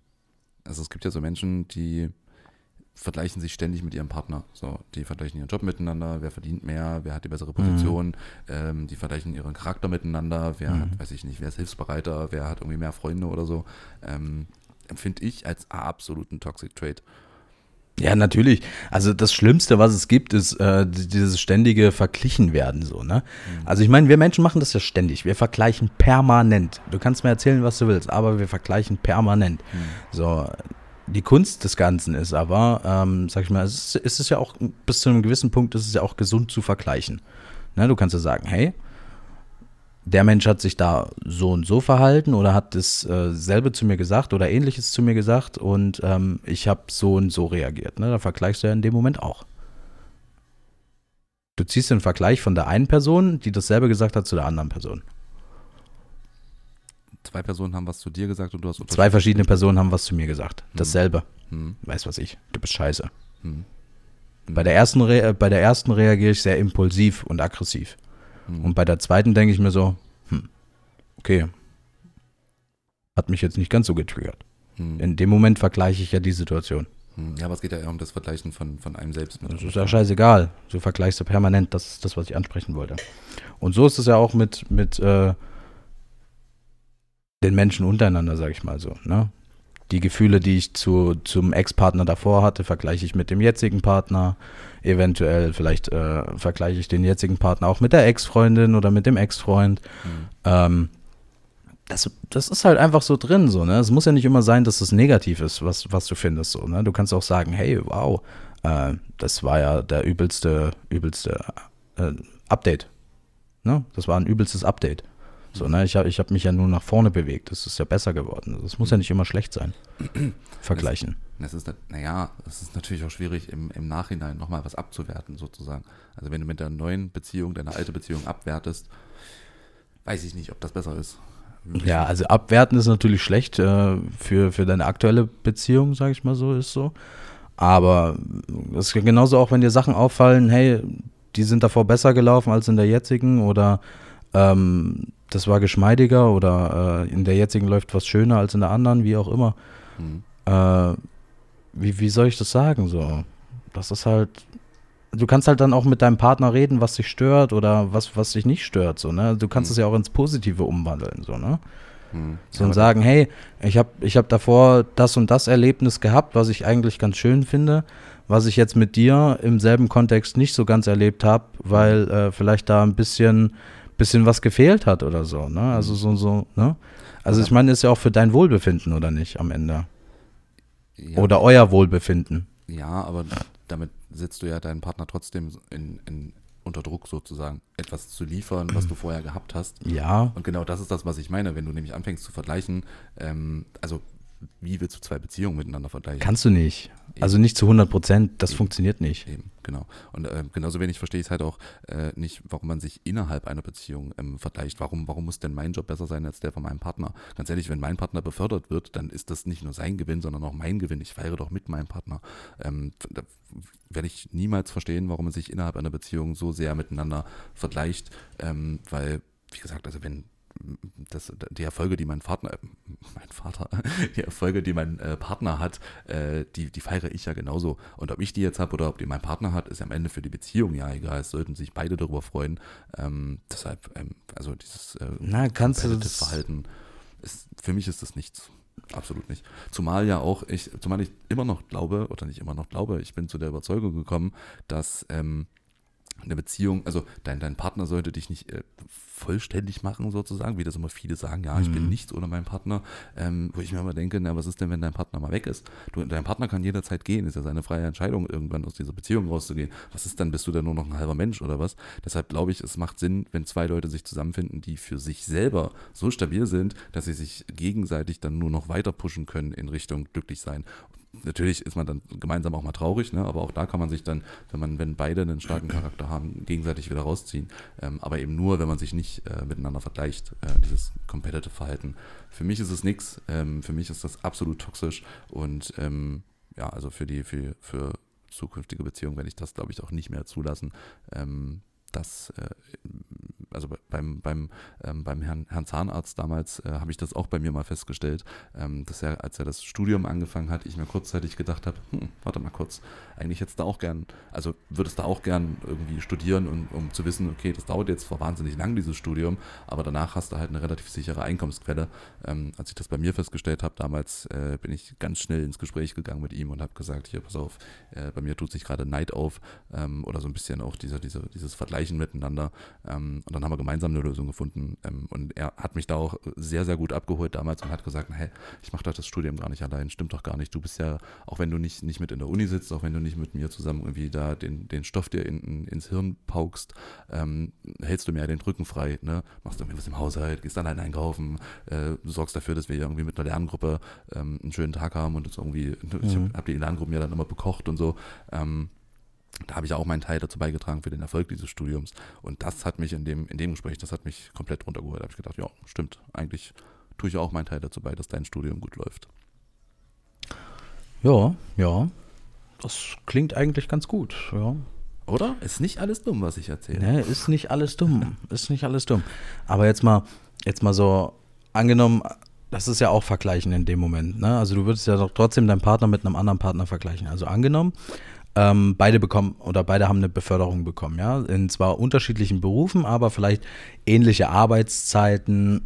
Speaker 1: also es gibt ja so Menschen, die vergleichen sich ständig mit ihrem Partner. So, die vergleichen ihren Job miteinander, wer verdient mehr, wer hat die bessere Position, mhm. ähm, die vergleichen ihren Charakter miteinander, wer mhm. hat, weiß ich nicht, wer ist hilfsbereiter, wer hat irgendwie mehr Freunde oder so. Ähm, empfinde ich als absoluten Toxic Trait.
Speaker 2: Ja, natürlich. Also das Schlimmste, was es gibt, ist äh, dieses ständige Verglichen werden so, ne? Mhm. Also ich meine, wir Menschen machen das ja ständig. Wir vergleichen permanent. Du kannst mir erzählen, was du willst, aber wir vergleichen permanent. Mhm. So, die Kunst des Ganzen ist aber, ähm, sag ich mal, es ist, es ja auch, bis zu einem gewissen Punkt ist es ja auch gesund zu vergleichen. Ne, du kannst ja sagen, hey, der Mensch hat sich da so und so verhalten oder hat dasselbe äh, zu mir gesagt oder ähnliches zu mir gesagt und ähm, ich habe so und so reagiert. Ne? Da vergleichst du ja in dem Moment auch. Du ziehst den Vergleich von der einen Person, die dasselbe gesagt hat, zu der anderen Person.
Speaker 1: Zwei Personen haben was zu dir gesagt und du hast
Speaker 2: Zwei verschiedene Personen haben was zu mir gesagt. Hm. Dasselbe. Hm. Weißt was ich? Du bist scheiße. Hm. hm. Bei, der ersten äh, bei der ersten reagiere ich sehr impulsiv und aggressiv. Hm. Und bei der zweiten denke ich mir so, hm, okay. Hat mich jetzt nicht ganz so getriggert. Hm. In dem Moment vergleiche ich ja die Situation.
Speaker 1: Hm, Ja, aber es geht ja eher um das Vergleichen von, von einem selbst mit
Speaker 2: Das ist ja scheißegal. Du vergleichst ja permanent, das ist das, was ich ansprechen wollte. Und so ist es ja auch mit, mit äh, den Menschen untereinander, sag ich mal so. Ne? Die Gefühle, die ich zu, zum Ex-Partner davor hatte, vergleiche ich mit dem jetzigen Partner. Eventuell, vielleicht äh, vergleiche ich den jetzigen Partner auch mit der Ex-Freundin oder mit dem Ex-Freund.
Speaker 1: Hm.
Speaker 2: Ähm, das, das ist halt einfach so drin, so, ne? Es muss ja nicht immer sein, dass es negativ ist, was, was du findest, so, ne? Du kannst auch sagen, hey, wow, äh, das war ja der übelste, übelste äh, Update. Ne? Das war ein übelstes Update. So, ne? Ich habe ich hab mich ja nur nach vorne bewegt. Das ist ja besser geworden. Das muss ja nicht immer schlecht sein. Vergleichen.
Speaker 1: Das ist, naja, es ist natürlich auch schwierig, im, im Nachhinein nochmal was abzuwerten, sozusagen. Also wenn du mit der neuen Beziehung deine alte Beziehung abwertest, weiß ich nicht, ob das besser ist.
Speaker 2: Ja, also abwerten ist natürlich schlecht äh, für, für deine aktuelle Beziehung, sage ich mal so, ist so. Aber es ist genauso auch, wenn dir Sachen auffallen, hey, die sind davor besser gelaufen als in der jetzigen oder ähm, das war geschmeidiger oder äh, in der jetzigen läuft was schöner als in der anderen, wie auch immer.
Speaker 1: Hm.
Speaker 2: Äh, wie, wie soll ich das sagen so? Das ist halt, du kannst halt dann auch mit deinem Partner reden, was dich stört oder was, was dich nicht stört, so, ne? Du kannst
Speaker 1: Mhm.
Speaker 2: es ja auch ins Positive umwandeln, so, ne?
Speaker 1: Hm.
Speaker 2: So und sagen, hey, ich habe ich hab davor das und das Erlebnis gehabt, was ich eigentlich ganz schön finde, was ich jetzt mit dir im selben Kontext nicht so ganz erlebt habe, weil äh, vielleicht da ein bisschen, bisschen was gefehlt hat oder so, ne? Also so, so, ne? Also ich meine, ist ja auch für dein Wohlbefinden, oder nicht, am Ende?
Speaker 1: Ja,
Speaker 2: Oder euer Wohlbefinden.
Speaker 1: Ja, aber damit setzt du ja deinen Partner trotzdem in, in, unter Druck sozusagen, etwas zu liefern, was du vorher gehabt hast.
Speaker 2: Ja,
Speaker 1: Und genau das ist das, was ich meine, wenn du nämlich anfängst zu vergleichen, ähm, also wie willst du zwei Beziehungen miteinander vergleichen?
Speaker 2: kannst du nicht. Also nicht zu 100 Prozent, das funktioniert nicht.
Speaker 1: Eben, genau. Und ähm, genauso wenig verstehe ich es halt auch äh, nicht, warum man sich innerhalb einer Beziehung ähm, vergleicht. Warum, warum muss denn mein Job besser sein als der von meinem Partner? Ganz ehrlich, wenn mein Partner befördert wird, dann ist das nicht nur sein Gewinn, sondern auch mein Gewinn. Ich feiere doch mit meinem Partner. Ähm, da werde ich niemals verstehen, warum man sich innerhalb einer Beziehung so sehr miteinander vergleicht, ähm, weil, wie gesagt, also wenn das, die Erfolge, die mein Vater, äh, mein Vater, die Erfolge, die mein äh, Partner hat, äh, die, die feiere ich ja genauso. Und ob ich die jetzt habe oder ob die mein Partner hat, ist am Ende für die Beziehung ja egal. Es sollten sich beide darüber freuen. Ähm, deshalb, ähm, also dieses äh,
Speaker 2: Na, kannst du das-
Speaker 1: Verhalten, ist, für mich ist das nichts. Absolut nicht. Zumal ja auch ich, zumal ich immer noch glaube, oder nicht immer noch glaube, ich bin zu der Überzeugung gekommen, dass ähm, eine Beziehung, also dein, dein Partner sollte dich nicht äh, vollständig machen, sozusagen, wie das immer viele sagen, ja, ich bin
Speaker 2: Mhm.
Speaker 1: nichts ohne meinen Partner, ähm, wo ich mir immer denke, na, was ist denn, wenn dein Partner mal weg ist? Du, dein Partner kann jederzeit gehen, ist ja seine freie Entscheidung, irgendwann aus dieser Beziehung rauszugehen. Was ist dann, bist du dann nur noch ein halber Mensch oder was? Deshalb glaube ich, es macht Sinn, wenn zwei Leute sich zusammenfinden, die für sich selber so stabil sind, dass sie sich gegenseitig dann nur noch weiter pushen können in Richtung glücklich sein. Natürlich ist man dann gemeinsam auch mal traurig, ne? aber auch da kann man sich dann, wenn man, wenn beide einen starken Charakter haben, gegenseitig wieder rausziehen. Ähm, aber eben nur, wenn man sich nicht äh, miteinander vergleicht, äh, dieses competitive Verhalten. Für mich ist es nichts. Ähm, für mich ist das absolut toxisch und ähm, ja, also für die, für, für zukünftige Beziehungen werde ich das, glaube ich, auch nicht mehr zulassen. Ähm, das, äh, also be- beim, beim, ähm, beim Herrn, Herrn Zahnarzt damals äh, habe ich das auch bei mir mal festgestellt, ähm, dass er, als er das Studium angefangen hat, ich mir kurzzeitig gedacht habe, hm, warte mal kurz, eigentlich jetzt da auch gern, also würdest du auch gern irgendwie studieren, und, um zu wissen, okay, das dauert jetzt zwar wahnsinnig lang, dieses Studium, aber danach hast du halt eine relativ sichere Einkommensquelle. Ähm, als ich das bei mir festgestellt habe, damals äh, bin ich ganz schnell ins Gespräch gegangen mit ihm und habe gesagt, hier, pass auf, äh, bei mir tut sich gerade Neid auf ähm, oder so ein bisschen auch dieser, dieser, dieses Vergleichen miteinander. Ähm, und dann haben wir gemeinsam eine Lösung gefunden. Ähm, und er hat mich da auch sehr, sehr gut abgeholt damals und hat gesagt, hey, ich mache doch das Studium gar nicht allein, stimmt doch gar nicht. Du bist ja, auch wenn du nicht, nicht mit in der Uni sitzt, auch wenn du nicht mit mir zusammen irgendwie da den, den Stoff dir in, in, ins Hirn paukst, ähm, hältst du mir ja den Rücken frei, ne? machst irgendwie was im Haushalt, gehst allein einkaufen, äh, sorgst dafür, dass wir irgendwie mit einer Lerngruppe ähm, einen schönen Tag haben und uns irgendwie, ich
Speaker 2: Mhm.
Speaker 1: habe hab die Lerngruppen ja dann immer bekocht und so. Ähm, da habe ich auch meinen Teil dazu beigetragen für den Erfolg dieses Studiums. Und das hat mich in dem, in dem Gespräch, das hat mich komplett runtergeholt. Da habe ich gedacht, ja, stimmt, eigentlich tue ich auch meinen Teil dazu bei, dass dein Studium gut läuft.
Speaker 2: Ja, ja. Das klingt eigentlich ganz gut, ja.
Speaker 1: Oder? Ist nicht alles dumm, was ich erzähle.
Speaker 2: Ne, ist nicht alles dumm. Ist nicht alles dumm. Aber jetzt mal, jetzt mal so, angenommen, das ist ja auch vergleichen in dem Moment. Ne? Also du würdest ja doch trotzdem deinen Partner mit einem anderen Partner vergleichen. Also angenommen, ähm, beide bekommen oder beide haben eine Beförderung bekommen, ja, in zwar unterschiedlichen Berufen, aber vielleicht ähnliche Arbeitszeiten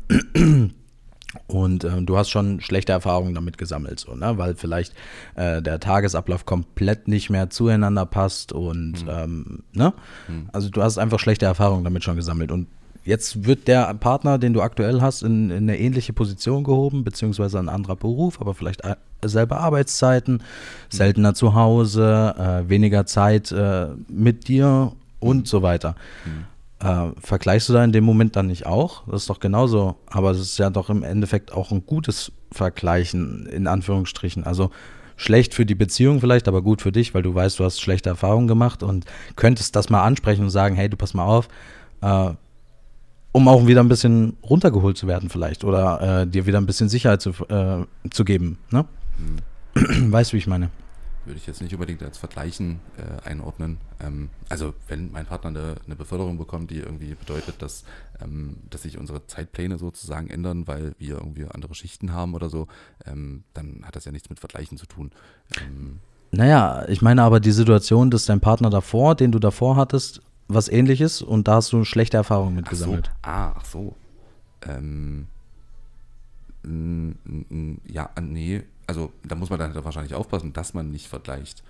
Speaker 2: und äh, du hast schon schlechte Erfahrungen damit gesammelt, so, ne? weil vielleicht äh, der Tagesablauf komplett nicht mehr zueinander passt und mhm. ähm, ne? Mhm. Also du hast einfach schlechte Erfahrungen damit schon gesammelt. Und jetzt wird der Partner, den du aktuell hast, in, in eine ähnliche Position gehoben, beziehungsweise ein anderer Beruf, aber vielleicht selbe Arbeitszeiten, mhm. seltener zu Hause, äh, weniger Zeit äh, mit dir und mhm. so weiter. Mhm. Äh, vergleichst du da in dem Moment dann nicht auch? Das ist doch genauso, aber es ist ja doch im Endeffekt auch ein gutes Vergleichen, in Anführungsstrichen. Also schlecht für die Beziehung vielleicht, aber gut für dich, weil du weißt, du hast schlechte Erfahrungen gemacht und könntest das mal ansprechen und sagen, hey, du pass mal auf, äh, um auch wieder ein bisschen runtergeholt zu werden vielleicht oder äh, dir wieder ein bisschen Sicherheit zu, äh, zu geben. Ne? Hm. Weißt du, wie ich meine?
Speaker 1: würde ich jetzt nicht unbedingt als Vergleichen äh, einordnen. Ähm, also wenn mein Partner eine, eine, Beförderung bekommt, die irgendwie bedeutet, dass, ähm, dass sich unsere Zeitpläne sozusagen ändern, weil wir irgendwie andere Schichten haben oder so, ähm, dann hat das ja nichts mit Vergleichen zu tun. Ähm,
Speaker 2: naja, ich meine aber die Situation, dass dein Partner davor, den du davor hattest, was ähnliches und da hast du schlechte Erfahrungen mit
Speaker 1: ach
Speaker 2: gesammelt.
Speaker 1: So. Ah, ach so. Ähm, ja, nee, also da muss man dann halt wahrscheinlich aufpassen, dass man nicht vergleicht,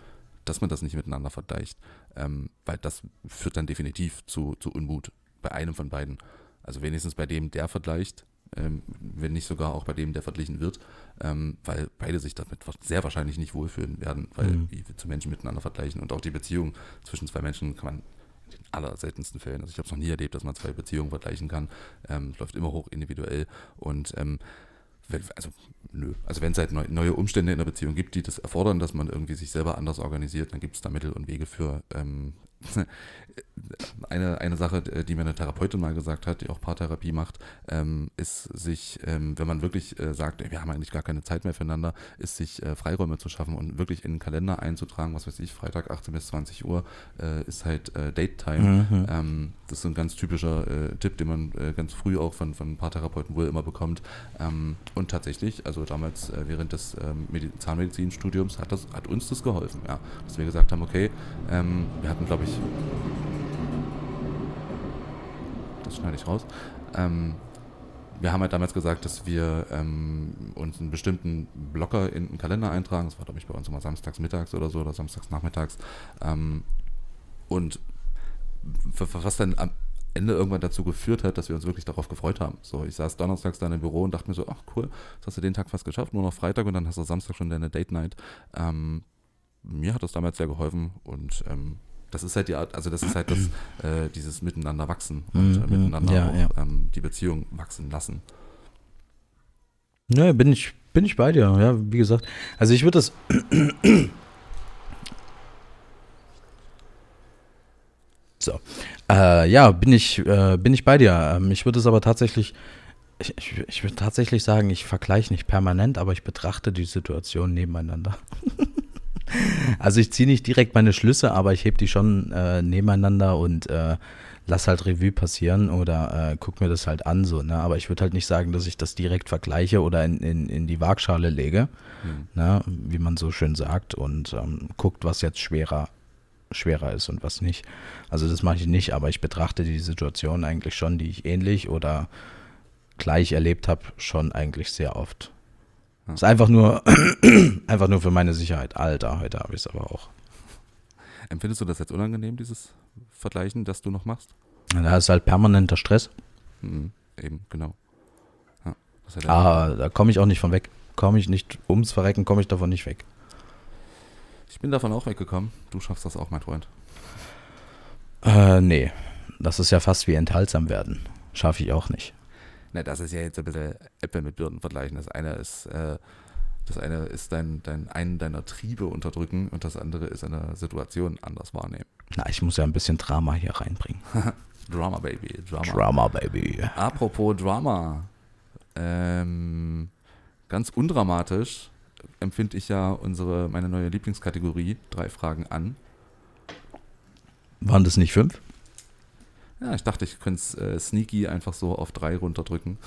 Speaker 1: dass man das nicht miteinander vergleicht, ähm, weil das führt dann definitiv zu, zu Unmut bei einem von beiden. Also wenigstens bei dem, der vergleicht, ähm, wenn nicht sogar auch bei dem, der verglichen wird, ähm, weil beide sich damit sehr wahrscheinlich nicht wohlfühlen werden, weil mhm. wie wir zu Menschen miteinander vergleichen und auch die Beziehung zwischen zwei Menschen kann man in den allerseltensten Fällen, also ich habe es noch nie erlebt, dass man zwei Beziehungen vergleichen kann, ähm, läuft immer hoch individuell und ähm, also nö. Also wenn es halt neue Umstände in der Beziehung gibt, die das erfordern, dass man irgendwie sich selber anders organisiert, dann gibt es da Mittel und Wege für. Ähm, eine, eine Sache, die mir eine Therapeutin mal gesagt hat, die auch Paartherapie macht, ähm, ist sich, ähm, wenn man wirklich äh, sagt, wir haben eigentlich gar keine Zeit mehr füreinander, ist sich äh, Freiräume zu schaffen und wirklich in den Kalender einzutragen, was weiß ich, Freitag 18 bis 20 Uhr äh, ist halt äh, Date Time. Mhm. Ähm, das ist ein ganz typischer äh, Tipp, den man äh, ganz früh auch von, von Paartherapeuten wohl immer bekommt. Ähm, und tatsächlich, also damals während des ähm, Zahnmedizinstudiums hat, das, hat uns das geholfen, ja, dass wir gesagt haben, okay, ähm, wir hatten, glaube ich, das schneide ich raus. Ähm, wir haben halt damals gesagt, dass wir ähm, uns einen bestimmten Blocker in den Kalender eintragen. Das war, glaube ich, bei uns immer samstags mittags oder so oder samstags nachmittags. Ähm, und was dann am Ende irgendwann dazu geführt hat, dass wir uns wirklich darauf gefreut haben. So, ich saß donnerstags dann im Büro und dachte mir so, ach cool, jetzt hast du den Tag fast geschafft, nur noch Freitag und dann hast du Samstag schon deine Date Night. Ähm, mir hat das damals sehr geholfen und ähm, das ist halt die Art, also das ist halt das, äh, dieses Miteinander wachsen und äh, mhm, miteinander ja, auch ja. Ähm, die Beziehung wachsen lassen.
Speaker 2: Nö, bin ich, bin ich bei dir, ja, wie gesagt. Also ich würde das. so. Äh, ja, bin ich, äh, bin ich bei dir. Ähm, ich würde es aber tatsächlich. Ich, ich, ich würde tatsächlich sagen, ich vergleiche nicht permanent, aber ich betrachte die Situation nebeneinander. Also ich ziehe nicht direkt meine Schlüsse, aber ich hebe die schon äh, nebeneinander und äh, lass halt Revue passieren oder äh, guck mir das halt an so, ne? Aber ich würde halt nicht sagen, dass ich das direkt vergleiche oder in, in, in die Waagschale lege, mhm. ne? wie man so schön sagt, und ähm, guckt, was jetzt schwerer schwerer ist und was nicht. Also das mache ich nicht, aber ich betrachte die Situation eigentlich schon, die ich ähnlich oder gleich erlebt habe, schon eigentlich sehr oft. Ja. Ist einfach nur, einfach nur für meine Sicherheit. Alter, heute habe ich es aber auch.
Speaker 1: Empfindest du das jetzt unangenehm, dieses Vergleichen, das du noch machst?
Speaker 2: Da ist halt permanenter Stress.
Speaker 1: Mhm, eben, genau.
Speaker 2: Ja, ah, da komme ich auch nicht von weg. Komme ich nicht, ums Verrecken komme ich davon nicht weg.
Speaker 1: Ich bin davon auch weggekommen. Du schaffst das auch, mein Freund.
Speaker 2: Äh, nee. Das ist ja fast wie enthaltsam werden. Schaffe ich auch nicht.
Speaker 1: Na, das ist ja jetzt ein bisschen Äpfel mit Birnen vergleichen. Das eine ist, äh, das eine ist dein, dein, einen deiner Triebe unterdrücken und das andere ist eine Situation anders wahrnehmen.
Speaker 2: Na, ich muss ja ein bisschen Drama hier reinbringen.
Speaker 1: Drama Baby.
Speaker 2: Drama. Drama Baby.
Speaker 1: Apropos Drama. Ähm, ganz undramatisch empfinde ich ja unsere, meine neue Lieblingskategorie, drei Fragen an.
Speaker 2: Waren das nicht fünf?
Speaker 1: Ja, ich dachte, ich könnte es äh, sneaky einfach so auf drei runterdrücken.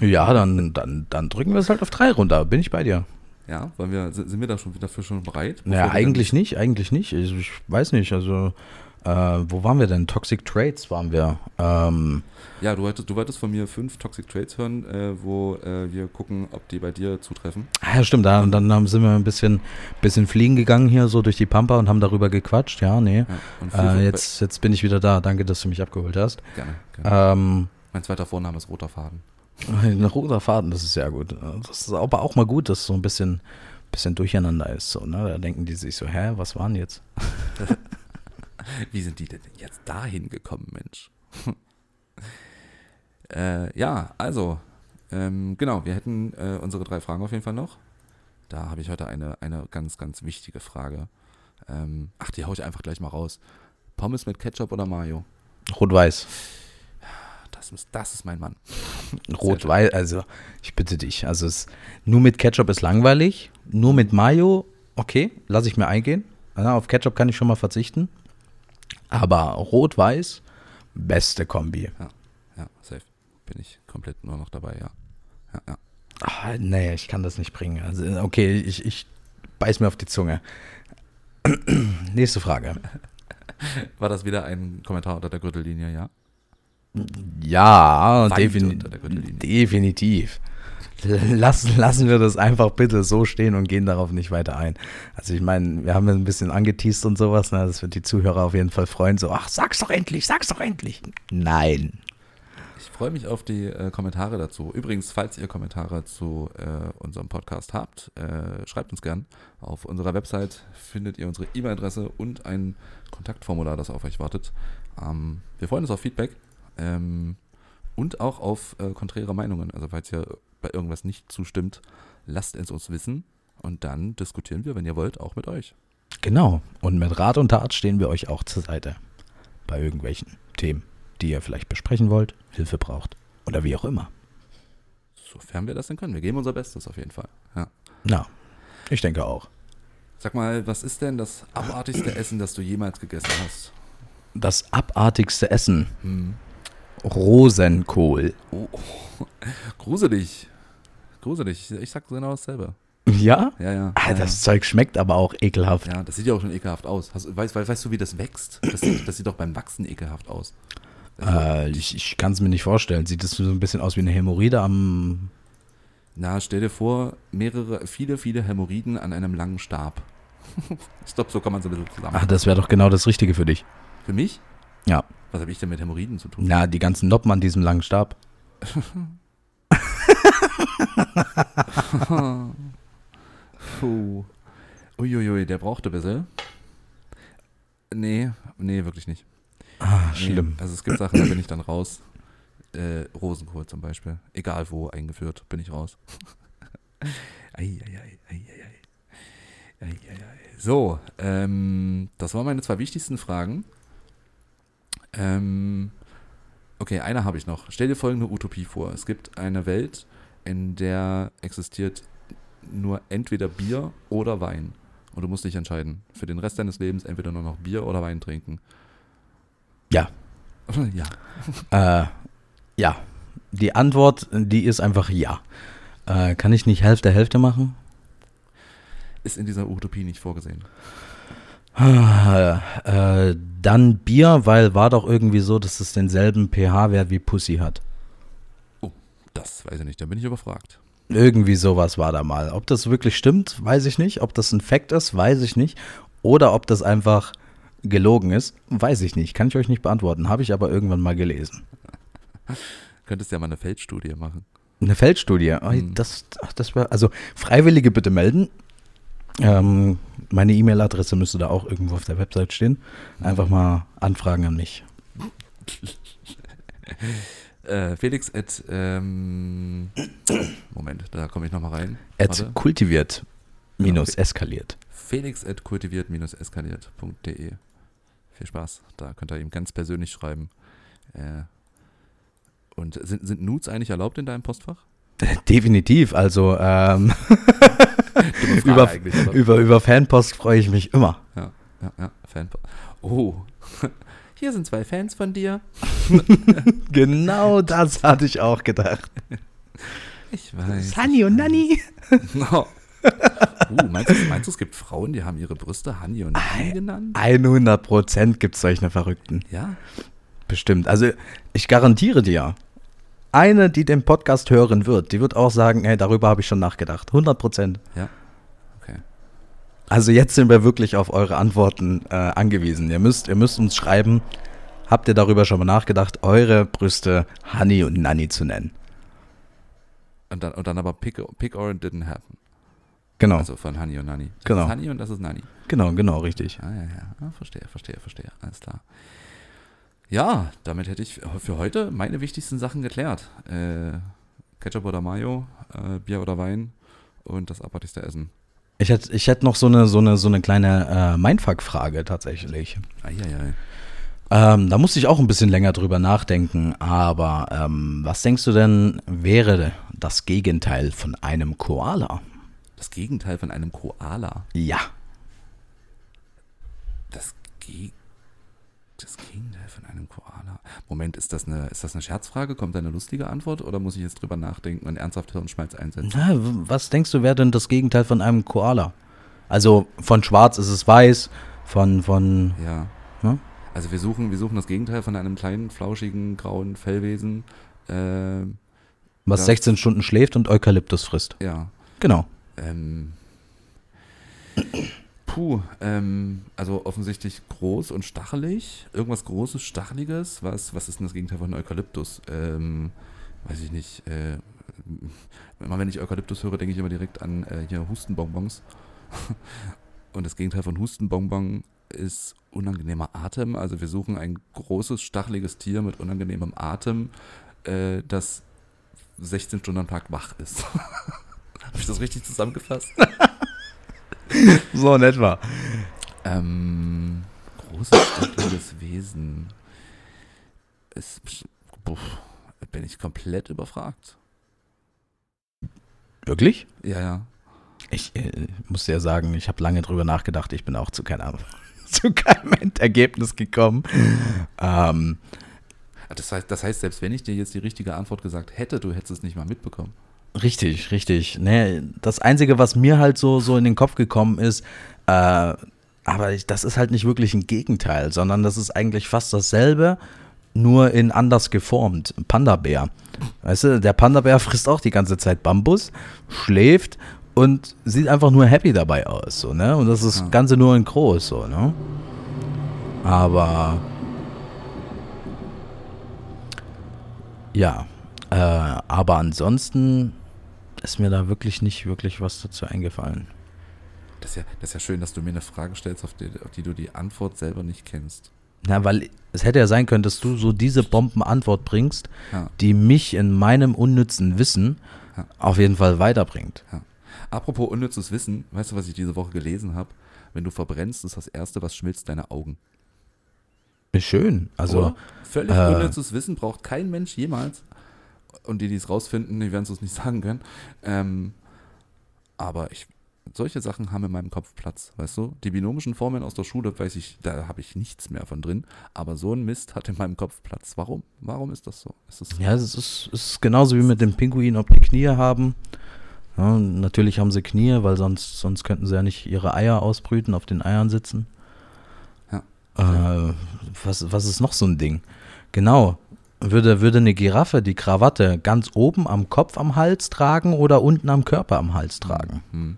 Speaker 2: Ja, dann, dann, dann drücken wir es halt auf drei runter. Bin ich bei dir.
Speaker 1: Ja, wollen wir, sind wir da schon dafür schon bereit?
Speaker 2: Naja, eigentlich nicht, eigentlich nicht. Ich, ich weiß nicht, also äh, wo waren wir denn? Toxic Trades waren wir. Ähm,
Speaker 1: ja, du wolltest, du wolltest von mir fünf Toxic Trades hören, äh, wo äh, wir gucken, ob die bei dir zutreffen.
Speaker 2: ah, ja, stimmt, da, dann haben- sind wir ein bisschen, bisschen fliegen gegangen hier so durch die Pampa und haben darüber gequatscht. Ja, nee.
Speaker 1: Ja,
Speaker 2: Äh, jetzt, jetzt bin ich wieder da. Danke, dass du mich abgeholt hast.
Speaker 1: Gerne, gerne.
Speaker 2: Ähm,
Speaker 1: Mein zweiter Vorname ist Roter Faden.
Speaker 2: ein roter Faden, das ist sehr gut. Das ist aber auch mal gut, dass so ein bisschen, bisschen durcheinander ist. So, ne? Da denken die sich so, hä, was waren jetzt?
Speaker 1: Wie sind die denn jetzt dahin gekommen, Mensch? äh, ja, also, ähm, genau, wir hätten äh, unsere drei Fragen auf jeden Fall noch. Da habe ich heute eine, eine ganz, ganz wichtige Frage. Ähm, ach, die haue ich einfach gleich mal raus. Pommes mit Ketchup oder Mayo?
Speaker 2: Rot-Weiß.
Speaker 1: Das ist, das ist mein Mann.
Speaker 2: Rot-Weiß, also ich bitte dich. Also es, nur mit Ketchup ist langweilig. Nur mit Mayo, okay, lasse ich mir eingehen. Ja, auf Ketchup kann ich schon mal verzichten. Aber Rot-Weiß, beste Kombi.
Speaker 1: Ja, safe. Bin ich komplett nur noch dabei, ja. Ja, ja.
Speaker 2: Ah, nee, ich kann das nicht bringen. Also, okay, ich, ich beiß mir auf die Zunge. Nächste Frage.
Speaker 1: War das wieder ein Kommentar unter der Gürtellinie, ja?
Speaker 2: Ja, defini
Speaker 1: unter der Gürtellinie.
Speaker 2: definitiv. Lassen, lassen wir das einfach bitte so stehen und gehen darauf nicht weiter ein. Also ich meine, wir haben ein bisschen angeteased und sowas, ne? das wird die Zuhörer auf jeden Fall freuen. So, ach, sag's doch endlich, sag's doch endlich. Nein.
Speaker 1: Ich freue mich auf die äh, Kommentare dazu. Übrigens, falls ihr Kommentare zu äh, unserem Podcast habt, äh, schreibt uns gern. Auf unserer Website findet ihr unsere E-Mail-Adresse und ein Kontaktformular, das auf euch wartet. Ähm, wir freuen uns auf Feedback ähm, und auch auf äh, konträre Meinungen. Also falls ihr bei irgendwas nicht zustimmt, lasst es uns wissen und dann diskutieren wir, wenn ihr wollt, auch mit euch.
Speaker 2: Genau. Und mit Rat und Tat stehen wir euch auch zur Seite. Bei irgendwelchen Themen, die ihr vielleicht besprechen wollt, Hilfe braucht oder wie auch immer.
Speaker 1: Sofern wir das denn können. Wir geben unser Bestes auf jeden Fall. Ja.
Speaker 2: Na, ich denke auch.
Speaker 1: Sag mal, was ist denn das abartigste Essen, das du jemals gegessen hast?
Speaker 2: Das abartigste Essen.
Speaker 1: Hm.
Speaker 2: Rosenkohl.
Speaker 1: Oh, gruselig. Gruselig. Ich sag genau dasselbe.
Speaker 2: Ja?
Speaker 1: Ja, ja.
Speaker 2: Ah,
Speaker 1: ja,
Speaker 2: das Zeug schmeckt aber auch ekelhaft.
Speaker 1: ja. ja, das sieht ja auch schon ekelhaft aus. Hast, weißt, weißt, du, wie das wächst? Das sieht, das sieht doch beim Wachsen ekelhaft aus.
Speaker 2: Äh, ich ich kann es mir nicht vorstellen. Sieht das so ein bisschen aus wie eine Hämorrhoide am.
Speaker 1: Na, stell dir vor, mehrere, viele, viele Hämorrhoiden an einem langen Stab. ich glaube, so kann man so ein bisschen zusammen.
Speaker 2: Ach, das wäre doch genau das Richtige für dich.
Speaker 1: Für mich?
Speaker 2: Ja.
Speaker 1: Was habe ich denn mit Hämorrhoiden zu tun?
Speaker 2: Na, die ganzen Noppen an diesem langen Stab.
Speaker 1: Puh. Uiuiui, der braucht ein bisschen. Nee, nee, wirklich nicht.
Speaker 2: Ah,
Speaker 1: Nee,
Speaker 2: schlimm.
Speaker 1: Also es gibt Sachen, da bin ich dann raus. Äh, Rosenkohl zum Beispiel. Egal wo eingeführt, bin ich raus. Ei, ei, ei. So, ähm, das waren meine zwei wichtigsten Fragen. Ähm, okay, eine habe ich noch. Stell dir folgende Utopie vor. Es gibt eine Welt, in der existiert nur entweder Bier oder Wein. Und du musst dich entscheiden. Für den Rest deines Lebens entweder nur noch Bier oder Wein trinken.
Speaker 2: Ja.
Speaker 1: ja.
Speaker 2: Äh, ja. Die Antwort, die ist einfach ja. Äh, kann ich nicht Hälfte Hälfte machen?
Speaker 1: Ist in dieser Utopie nicht vorgesehen.
Speaker 2: Ah, äh, dann Bier, weil war doch irgendwie so, dass es denselben pH-Wert wie Pussy hat.
Speaker 1: Das weiß ich nicht, da bin ich überfragt.
Speaker 2: Irgendwie sowas war da mal. Ob das wirklich stimmt, weiß ich nicht. Ob das ein Fact ist, weiß ich nicht. Oder ob das einfach gelogen ist, weiß ich nicht. Kann ich euch nicht beantworten. Habe ich aber irgendwann mal gelesen.
Speaker 1: Könntest ja mal eine Feldstudie machen.
Speaker 2: Eine Feldstudie. Oh,
Speaker 1: Hm.
Speaker 2: Das, das war, also Freiwillige bitte melden. Ähm, meine E-Mail-Adresse müsste da auch irgendwo auf der Website stehen. Einfach mal Anfragen an mich.
Speaker 1: Äh, Felix at, ähm, Moment, da komme ich nochmal rein.
Speaker 2: At
Speaker 1: Warte.
Speaker 2: kultiviert minus
Speaker 1: Genau.
Speaker 2: eskaliert.
Speaker 1: Felix at kultiviert-eskaliert.de. Viel Spaß, da könnt ihr ihm ganz persönlich schreiben. Äh, und sind, sind Nudes eigentlich erlaubt in deinem Postfach?
Speaker 2: Definitiv. Also ähm, Über- über, über Fanpost freue ich mich immer.
Speaker 1: Ja, ja, Fan. Oh, hier sind zwei Fans von dir.
Speaker 2: Genau das hatte ich auch gedacht.
Speaker 1: Ich weiß.
Speaker 2: Sunny und Nanny.
Speaker 1: Oh. Uh, meinst, du, meinst du, es gibt Frauen, die haben ihre Brüste Honey und Nanny genannt?
Speaker 2: 100 Prozent gibt es solche Verrückten.
Speaker 1: Ja.
Speaker 2: Bestimmt. Also ich garantiere dir, eine, die den Podcast hören wird, die wird auch sagen, hey, darüber habe ich schon nachgedacht. 100 Prozent.
Speaker 1: Ja. Okay.
Speaker 2: Also jetzt sind wir wirklich auf eure Antworten äh, angewiesen. Ihr müsst, ihr müsst uns schreiben, habt ihr darüber schon mal nachgedacht, eure Brüste Honey und Nanny zu nennen?
Speaker 1: Und dann, und dann aber Pick, Pick or it didn't happen.
Speaker 2: Genau,
Speaker 1: Also von Honey und Nanny. Das
Speaker 2: Genau.
Speaker 1: ist Honey und das ist Nanny.
Speaker 2: genau, genau, richtig.
Speaker 1: Ah, ja, ja. Ah, verstehe, verstehe, verstehe. Alles klar. Ja, damit hätte ich für heute meine wichtigsten Sachen geklärt. Äh, Ketchup oder Mayo, äh, Bier oder Wein und das abartigste Essen.
Speaker 2: Ich hätte ich hätt noch so eine, so eine, so eine kleine äh, Mindfuck-Frage tatsächlich.
Speaker 1: Eieiei.
Speaker 2: Ähm, da musste ich auch ein bisschen länger drüber nachdenken, aber ähm, was denkst du denn wäre das Gegenteil von einem Koala?
Speaker 1: Das Gegenteil von einem Koala.
Speaker 2: Ja.
Speaker 1: Das, Ge das Gegenteil. Moment, ist das, eine, ist das eine Scherzfrage? Kommt da eine lustige Antwort? Oder muss ich jetzt drüber nachdenken und ernsthaft Hirnschmalz einsetzen?
Speaker 2: Na, was denkst du wäre denn das Gegenteil von einem Koala? Also von schwarz ist es weiß, von, von,
Speaker 1: Ja.
Speaker 2: Hm?
Speaker 1: Also wir suchen, wir suchen das Gegenteil von einem kleinen, flauschigen, grauen Fellwesen. Ähm,
Speaker 2: was
Speaker 1: Das-
Speaker 2: 16 Stunden schläft und Eukalyptus frisst.
Speaker 1: ja.
Speaker 2: Genau.
Speaker 1: Ähm, puh, ähm, also offensichtlich groß und stachelig. Irgendwas Großes, Stacheliges. Was, was ist denn das Gegenteil von Eukalyptus? Ähm, weiß ich nicht. Äh, immer wenn ich Eukalyptus höre, denke ich immer direkt an äh, hier Hustenbonbons. und das Gegenteil von Hustenbonbon ist unangenehmer Atem. Also wir suchen ein großes, stacheliges Tier mit unangenehmem Atem, äh, das 16 Stunden am Tag wach ist. Habe ich das richtig zusammengefasst?
Speaker 2: So in etwa.
Speaker 1: Ähm, großes, stacheliges Wesen. Es, puh, bin ich komplett überfragt.
Speaker 2: Wirklich?
Speaker 1: Ja, ja.
Speaker 2: Ich äh, muss ja sagen, ich habe lange drüber nachgedacht. Ich bin auch zu keiner, zu keinem Endergebnis gekommen. ähm,
Speaker 1: Das heißt, das heißt, selbst wenn ich dir jetzt die richtige Antwort gesagt hätte, du hättest es nicht mal mitbekommen.
Speaker 2: Richtig, richtig. Nee, das Einzige, was mir halt so, so in den Kopf gekommen ist, äh, aber ich, das ist halt nicht wirklich ein Gegenteil, sondern das ist eigentlich fast dasselbe, nur in anders geformt. Panda-Bär. Weißt du, der Panda-Bär frisst auch die ganze Zeit Bambus, schläft und sieht einfach nur happy dabei aus. So, ne? Und das ist das. Ganze nur in groß. So, ne? Aber ja, äh, aber ansonsten ist mir da wirklich nicht wirklich was dazu eingefallen.
Speaker 1: Das ist, ja, das ist ja schön, dass du mir eine Frage stellst, auf die, auf die du die Antwort selber nicht kennst.
Speaker 2: Na, weil es hätte ja sein können, dass du so diese Bombenantwort bringst,
Speaker 1: Ja.
Speaker 2: die mich in meinem unnützen Wissen
Speaker 1: Ja.
Speaker 2: auf jeden Fall weiterbringt.
Speaker 1: Apropos unnützes Wissen, weißt du, was ich diese Woche gelesen habe? Wenn du verbrennst, ist das Erste, was schmilzt, deine Augen.
Speaker 2: Ist schön. Also,
Speaker 1: Oder? Völlig
Speaker 2: äh,
Speaker 1: unnützes Wissen braucht kein Mensch jemals. Und die, die es rausfinden, die werden es uns nicht sagen können. Ähm, aber ich, solche Sachen haben in meinem Kopf Platz, weißt du? Die binomischen Formeln aus der Schule, weiß ich, da habe ich nichts mehr von drin. Aber so ein Mist hat in meinem Kopf Platz. Warum? Warum ist das so? Ist das
Speaker 2: ja, es ist, es ist genauso wie mit dem Pinguin, ob die Knie haben. Ja, natürlich haben sie Knie, weil sonst, sonst könnten sie ja nicht ihre Eier ausbrüten, auf den Eiern sitzen.
Speaker 1: Ja.
Speaker 2: Äh, was, was ist noch so ein Ding? Genau. Würde, würde eine Giraffe die Krawatte ganz oben am Kopf am Hals tragen oder unten am Körper am Hals tragen?
Speaker 1: Hm.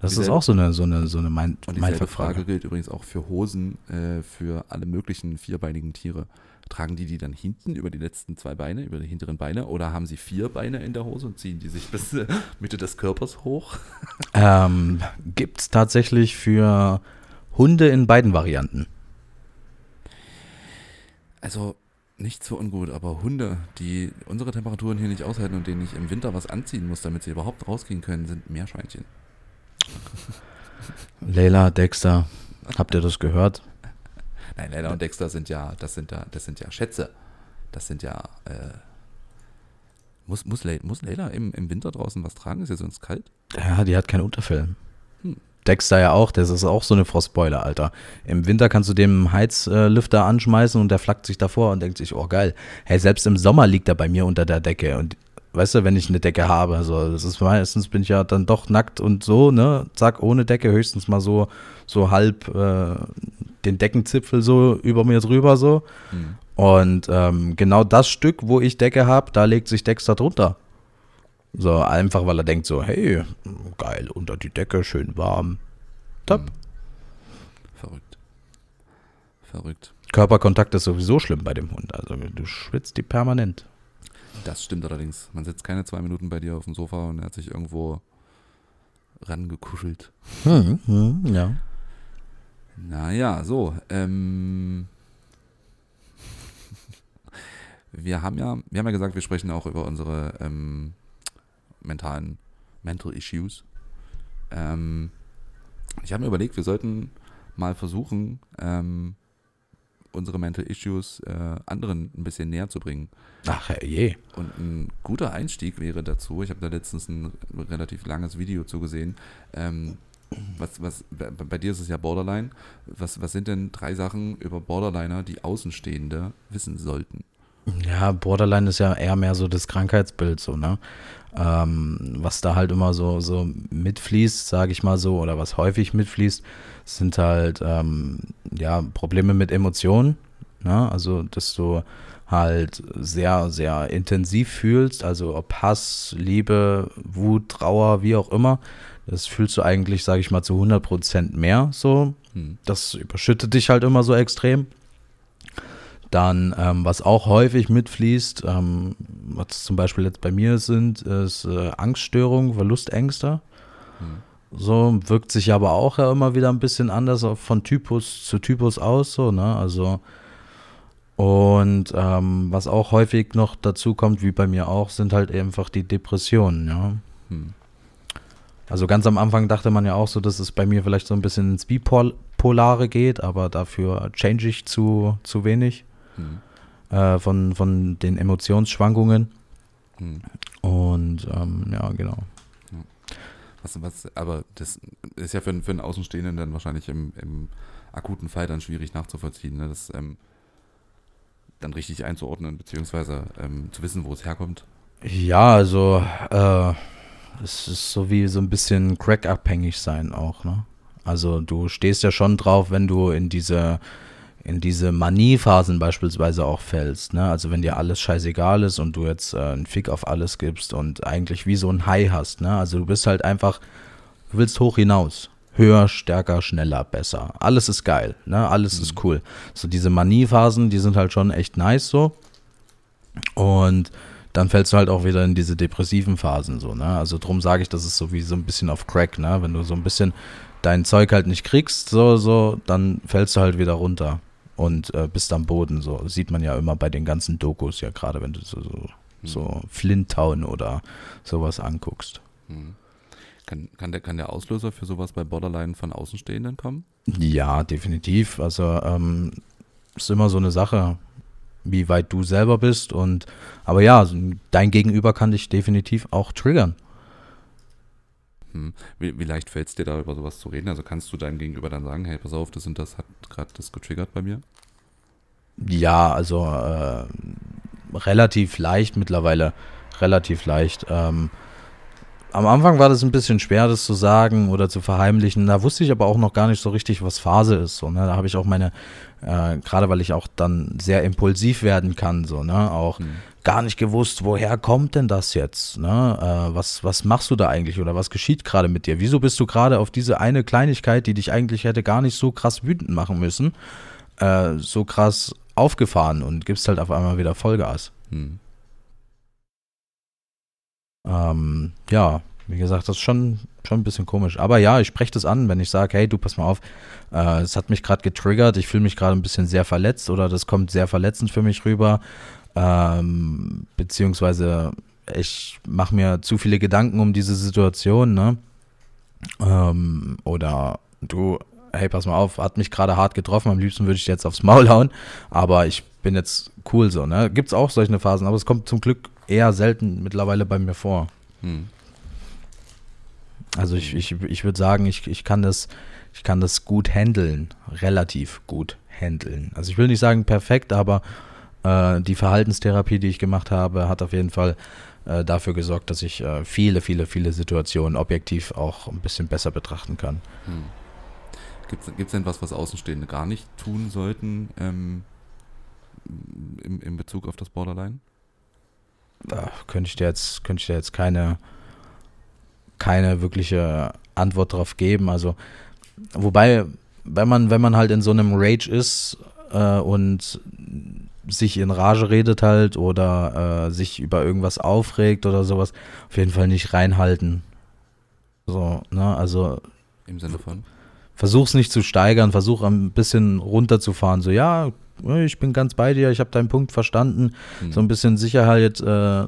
Speaker 2: Das ist auch so eine, so eine, so eine mein,
Speaker 1: Und dieselbe. Frage gilt übrigens auch für Hosen, äh, für alle möglichen vierbeinigen Tiere. Tragen die die dann hinten über die letzten zwei Beine, über die hinteren Beine, oder haben sie vier Beine in der Hose und ziehen die sich bis äh, Mitte des Körpers hoch?
Speaker 2: Ähm, Gibt es tatsächlich für Hunde in beiden Varianten.
Speaker 1: Also nicht so ungut, aber Hunde, die unsere Temperaturen hier nicht aushalten und denen ich im Winter was anziehen muss, damit sie überhaupt rausgehen können, sind Meerschweinchen.
Speaker 2: Leila, Dexter, habt ihr das gehört?
Speaker 1: Nein, Leila und Dexter sind ja, das sind ja, das sind ja Schätze. Das sind ja, äh, muss, muss, Le muss Leila im, im Winter draußen was tragen? Ist ja sonst kalt?
Speaker 2: Ja, die hat kein Unterfell. Dexter ja auch, das ist auch so eine Frostbeule, Alter. Im Winter kannst du dem Heizlüfter anschmeißen und der flackt sich davor und denkt sich, oh geil. Hey, selbst im Sommer liegt er bei mir unter der Decke und weißt du, wenn ich eine Decke habe, also das ist meistens bin ich ja dann doch nackt und so, ne, zack, ohne Decke, höchstens mal so, so halb äh, den Deckenzipfel so über mir drüber so. Mhm. Und ähm, genau das Stück, wo ich Decke habe, da legt sich Dexter drunter. So, einfach weil er denkt so, hey, geil, unter die Decke, schön warm. Top. Hm.
Speaker 1: Verrückt. Verrückt.
Speaker 2: Körperkontakt ist sowieso schlimm bei dem Hund. Also du schwitzt die permanent.
Speaker 1: Das stimmt allerdings. Man sitzt keine zwei Minuten bei dir auf dem Sofa und er hat sich irgendwo rangekuschelt. Hm, hm, ja. Naja, so. Ähm, wir haben ja, wir haben ja gesagt, wir sprechen auch über unsere ähm, mentalen Mental Issues. Ähm, ich habe mir überlegt, wir sollten mal versuchen, ähm, unsere Mental Issues äh, anderen ein bisschen näher zu bringen.
Speaker 2: Ach je.
Speaker 1: Und ein guter Einstieg wäre dazu, ich habe da letztens ein relativ langes Video zugesehen, ähm, was, was, bei dir ist es ja Borderline. Was, was sind denn drei Sachen über Borderliner, die Außenstehende wissen sollten?
Speaker 2: Ja, Borderline ist ja eher mehr so das Krankheitsbild, so, ne? Ähm, was da halt immer so, so mitfließt, sage ich mal so, oder was häufig mitfließt, sind halt ähm, ja, Probleme mit Emotionen. Ne? Also, dass du halt sehr, sehr intensiv fühlst, also ob Hass, Liebe, Wut, Trauer, wie auch immer, das fühlst du eigentlich, sage ich mal, zu 100% mehr so. Hm. Das überschüttet dich halt immer so extrem. Dann, ähm, was auch häufig mitfließt, ähm, was zum Beispiel jetzt bei mir sind, ist äh, Angststörungen, Verlustängste. Hm. So wirkt sich aber auch ja immer wieder ein bisschen anders von Typus zu Typus aus, so, ne? Also, und ähm, was auch häufig noch dazu kommt, wie bei mir auch, sind halt einfach die Depressionen, ja. Hm. Also ganz am Anfang dachte man ja auch so, dass es bei mir vielleicht so ein bisschen ins Bipolare geht, aber dafür change ich zu, zu wenig mhm. äh, von, von den Emotionsschwankungen. Mhm. Und ähm, ja, genau.
Speaker 1: Was, was, aber das ist ja für, für einen Außenstehenden dann wahrscheinlich im, im akuten Fall dann schwierig nachzuvollziehen, ne? das ähm, dann richtig einzuordnen, beziehungsweise ähm, zu wissen, wo es herkommt.
Speaker 2: Ja, also äh, es ist so wie so ein bisschen crack-abhängig sein auch, ne? Also du stehst ja schon drauf, wenn du in diese in diese Maniephasen beispielsweise auch fällst. Ne? Also wenn dir alles scheißegal ist und du jetzt äh, einen Fick auf alles gibst und eigentlich wie so ein High hast. Ne? Also du bist halt einfach, du willst hoch hinaus. Höher, stärker, schneller, besser. Alles ist geil, ne? Alles mhm. ist cool. So diese Maniephasen, die sind halt schon echt nice so. Und dann fällst du halt auch wieder in diese depressiven Phasen so, ne? Also drum sage ich, das ist so wie so ein bisschen auf Crack, ne? Wenn du so ein bisschen dein Zeug halt nicht kriegst, so, so, dann fällst du halt wieder runter und äh, bist am Boden. So sieht man ja immer bei den ganzen Dokus, ja, gerade wenn du so, so, mhm. so Flint Town oder sowas anguckst. Mhm.
Speaker 1: Kann, kann, der, kann der Auslöser für sowas bei Borderline von Außenstehenden kommen?
Speaker 2: Ja, definitiv. Also ähm, ist immer so eine Sache, wie weit du selber bist und aber ja, dein Gegenüber kann dich definitiv auch triggern.
Speaker 1: Hm. Wie, wie, leicht fällt es dir da über sowas zu reden? Also kannst du deinem Gegenüber dann sagen, hey, pass auf, das und das hat gerade das getriggert bei mir?
Speaker 2: Ja, also äh, relativ leicht mittlerweile, relativ leicht. Ähm, am Anfang war das ein bisschen schwer, das zu sagen oder zu verheimlichen. Da wusste ich aber auch noch gar nicht so richtig, was Phase ist. So, ne? Da habe ich auch meine, äh, gerade weil ich auch dann sehr impulsiv werden kann, so, ne, auch mhm. gar nicht gewusst, woher kommt denn das jetzt? Ne? Äh, was, was machst du da eigentlich oder was geschieht gerade mit dir? Wieso bist du gerade auf diese eine Kleinigkeit, die dich eigentlich hätte gar nicht so krass wütend machen müssen, äh, so krass aufgefahren und gibst halt auf einmal wieder Vollgas? Mhm. Ähm, ja, wie gesagt, das ist schon, schon ein bisschen komisch. Aber ja, ich spreche das an, wenn ich sage, hey, du, pass mal auf, äh, es hat mich gerade getriggert, ich fühle mich gerade ein bisschen sehr verletzt oder das kommt sehr verletzend für mich rüber. Ähm, beziehungsweise ich mache mir zu viele Gedanken um diese Situation, ne? Ähm, oder du, hey, pass mal auf, hat mich gerade hart getroffen, am liebsten würde ich jetzt aufs Maul hauen, aber ich bin jetzt cool so, ne? Gibt's auch solche Phasen, aber es kommt zum Glück eher selten mittlerweile bei mir vor. Hm. Also ich, ich, ich würde sagen, ich, ich kann das, ich kann das gut handeln, relativ gut handeln. Also ich will nicht sagen perfekt, aber äh, die Verhaltenstherapie, die ich gemacht habe, hat auf jeden Fall äh, dafür gesorgt, dass ich äh, viele, viele, viele Situationen objektiv auch ein bisschen besser betrachten kann. Hm.
Speaker 1: Gibt es denn was, was Außenstehende gar nicht tun sollten ähm, im, in Bezug auf das Borderline?
Speaker 2: Da könnte ich dir jetzt, könnte ich dir jetzt keine, keine wirkliche Antwort drauf geben. Also, wobei, wenn man, wenn man halt in so einem Rage ist äh, und sich in Rage redet halt oder äh, sich über irgendwas aufregt oder sowas, auf jeden Fall nicht reinhalten. So, ne, also.
Speaker 1: Im Sinne von?
Speaker 2: Versuch's nicht zu steigern, versuch ein bisschen runterzufahren. So, ja, ich bin ganz bei dir, ich habe deinen Punkt verstanden. Mhm. So ein bisschen Sicherheit äh,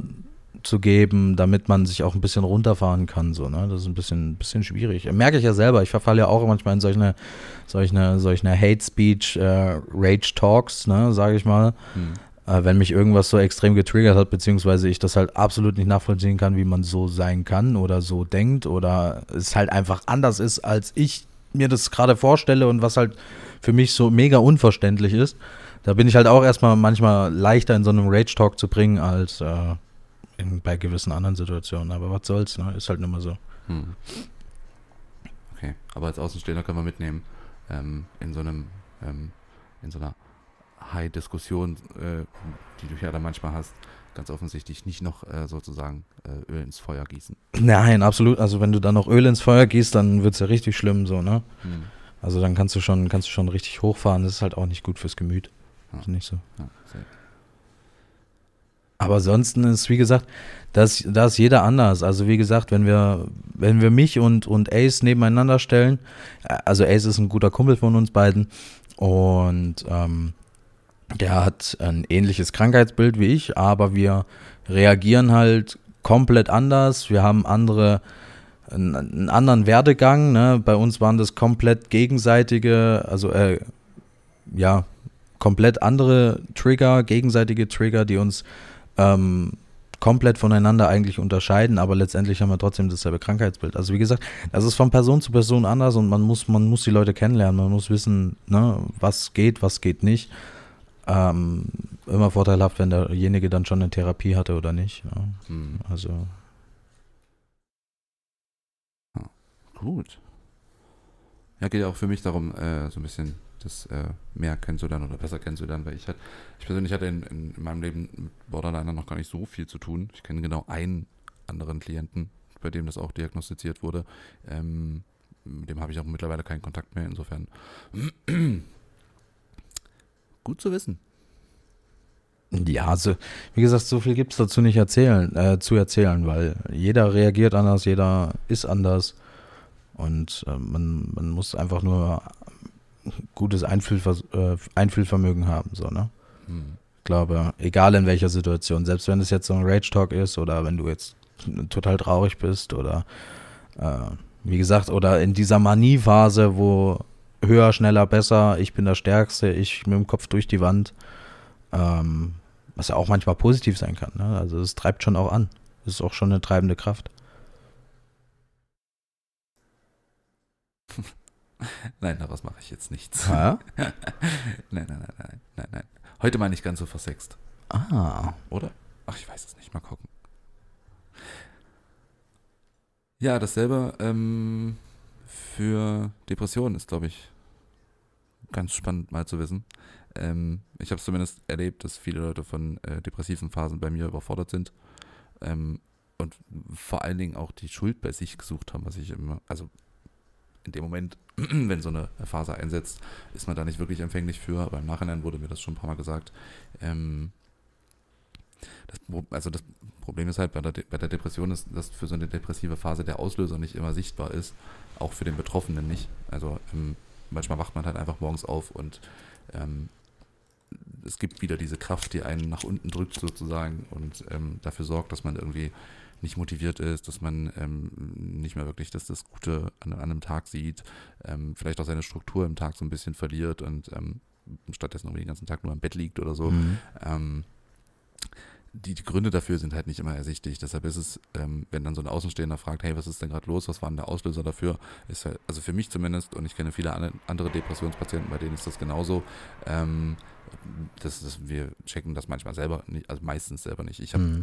Speaker 2: zu geben, damit man sich auch ein bisschen runterfahren kann. So, ne? Das ist ein bisschen, bisschen schwierig. Merke ich ja selber. Ich verfalle ja auch manchmal in solche, solche, solche Hate Speech, äh, Rage Talks, ne, sage ich mal. Hm. Äh, wenn mich irgendwas so extrem getriggert hat, beziehungsweise ich das halt absolut nicht nachvollziehen kann, wie man so sein kann oder so denkt oder es halt einfach anders ist, als ich mir das gerade vorstelle und was halt für mich so mega unverständlich ist. Da bin ich halt auch erstmal manchmal leichter in so einem Rage-Talk zu bringen als äh, in, bei gewissen anderen Situationen. Aber was soll's, ne? Ist halt immer so. Hm.
Speaker 1: Okay, aber als Außenstehender können wir mitnehmen, ähm, in so einem, ähm, in so einer High-Diskussion, äh, die du ja da manchmal hast, ganz offensichtlich nicht noch äh, sozusagen äh, Öl ins Feuer gießen.
Speaker 2: Nein, absolut. Also wenn du da noch Öl ins Feuer gießt, dann wird es ja richtig schlimm so, ne? Hm. Also dann kannst du schon, kannst du schon richtig hochfahren. Das ist halt auch nicht gut fürs Gemüt. Ja. Ist nicht so. Ja, aber ansonsten ist, wie gesagt, da ist jeder anders. Also wie gesagt, wenn wir, wenn wir mich und, und Ace nebeneinander stellen, äh, also Ace ist ein guter Kumpel von uns beiden und ähm, der hat ein ähnliches Krankheitsbild wie ich, aber wir reagieren halt komplett anders. Wir haben andere, einen, anderen Werdegang. Ne? Bei uns waren das komplett gegenseitige, also äh, ja, komplett andere Trigger, gegenseitige Trigger, die uns ähm, komplett voneinander eigentlich unterscheiden, aber letztendlich haben wir trotzdem dasselbe Krankheitsbild. Also wie gesagt, das ist von Person zu Person anders und man muss, man muss die Leute kennenlernen, man muss wissen, ne, was geht, was geht nicht. Ähm, immer vorteilhaft, wenn derjenige dann schon eine Therapie hatte oder nicht. Ja. Hm. Also.
Speaker 1: Ja, gut. Ja, geht ja auch für mich darum, äh, so ein bisschen das äh, mehr kennenzulernen oder besser kennenzulernen, weil ich halt, ich persönlich hatte in, in, in meinem Leben mit Borderliner noch gar nicht so viel zu tun. Ich kenne genau einen anderen Klienten, bei dem das auch diagnostiziert wurde. Ähm, mit dem habe ich auch mittlerweile keinen Kontakt mehr, insofern gut zu wissen.
Speaker 2: Ja, also wie gesagt, so viel gibt es dazu nicht erzählen, äh, zu erzählen, weil jeder reagiert anders, jeder ist anders und äh, man, man muss einfach nur gutes Einfühlver äh, Einfühlvermögen haben. So, ne? Hm. Ich glaube, egal in welcher Situation, selbst wenn es jetzt so ein Rage-Talk ist oder wenn du jetzt total traurig bist oder äh, wie gesagt, oder in dieser Manie-Phase, wo höher, schneller, besser, ich bin der Stärkste, ich mit dem Kopf durch die Wand, ähm, was ja auch manchmal positiv sein kann. Ne? Also es treibt schon auch an. Das ist auch schon eine treibende Kraft.
Speaker 1: nein, daraus mache ich jetzt nichts. nein, nein, nein, nein, nein, nein. Heute mal nicht ganz so versext.
Speaker 2: Ah.
Speaker 1: Oder? Ach, ich weiß es nicht. Mal gucken. Ja, dasselbe ähm, für Depressionen ist, glaube ich, ganz spannend mal zu wissen. Ähm, ich habe es zumindest erlebt, dass viele Leute von äh, depressiven Phasen bei mir überfordert sind ähm, und vor allen Dingen auch die Schuld bei sich gesucht haben, was ich immer, also in dem Moment, wenn so eine Phase einsetzt, ist man da nicht wirklich empfänglich für, aber im Nachhinein wurde mir das schon ein paar Mal gesagt. Ähm, das, also das Problem ist halt bei der, bei der Depression, ist, dass für so eine depressive Phase der Auslöser nicht immer sichtbar ist, auch für den Betroffenen nicht. Also ähm, manchmal wacht man halt einfach morgens auf und ähm, es gibt wieder diese Kraft, die einen nach unten drückt sozusagen und ähm, dafür sorgt, dass man irgendwie nicht motiviert ist, dass man ähm, nicht mehr wirklich dass das Gute an, an einem Tag sieht, ähm, vielleicht auch seine Struktur im Tag so ein bisschen verliert und ähm, stattdessen irgendwie den ganzen Tag nur im Bett liegt oder so. Mhm. Die, die Gründe dafür sind halt nicht immer ersichtlich. Deshalb ist es, ähm, wenn dann so ein Außenstehender fragt, hey, was ist denn gerade los, was war denn der Auslöser dafür, ist halt, also für mich zumindest, und ich kenne viele andere Depressionspatienten, bei denen ist das genauso, ähm, das, das, wir checken das manchmal selber, nicht, also meistens selber nicht. Ich habe mhm.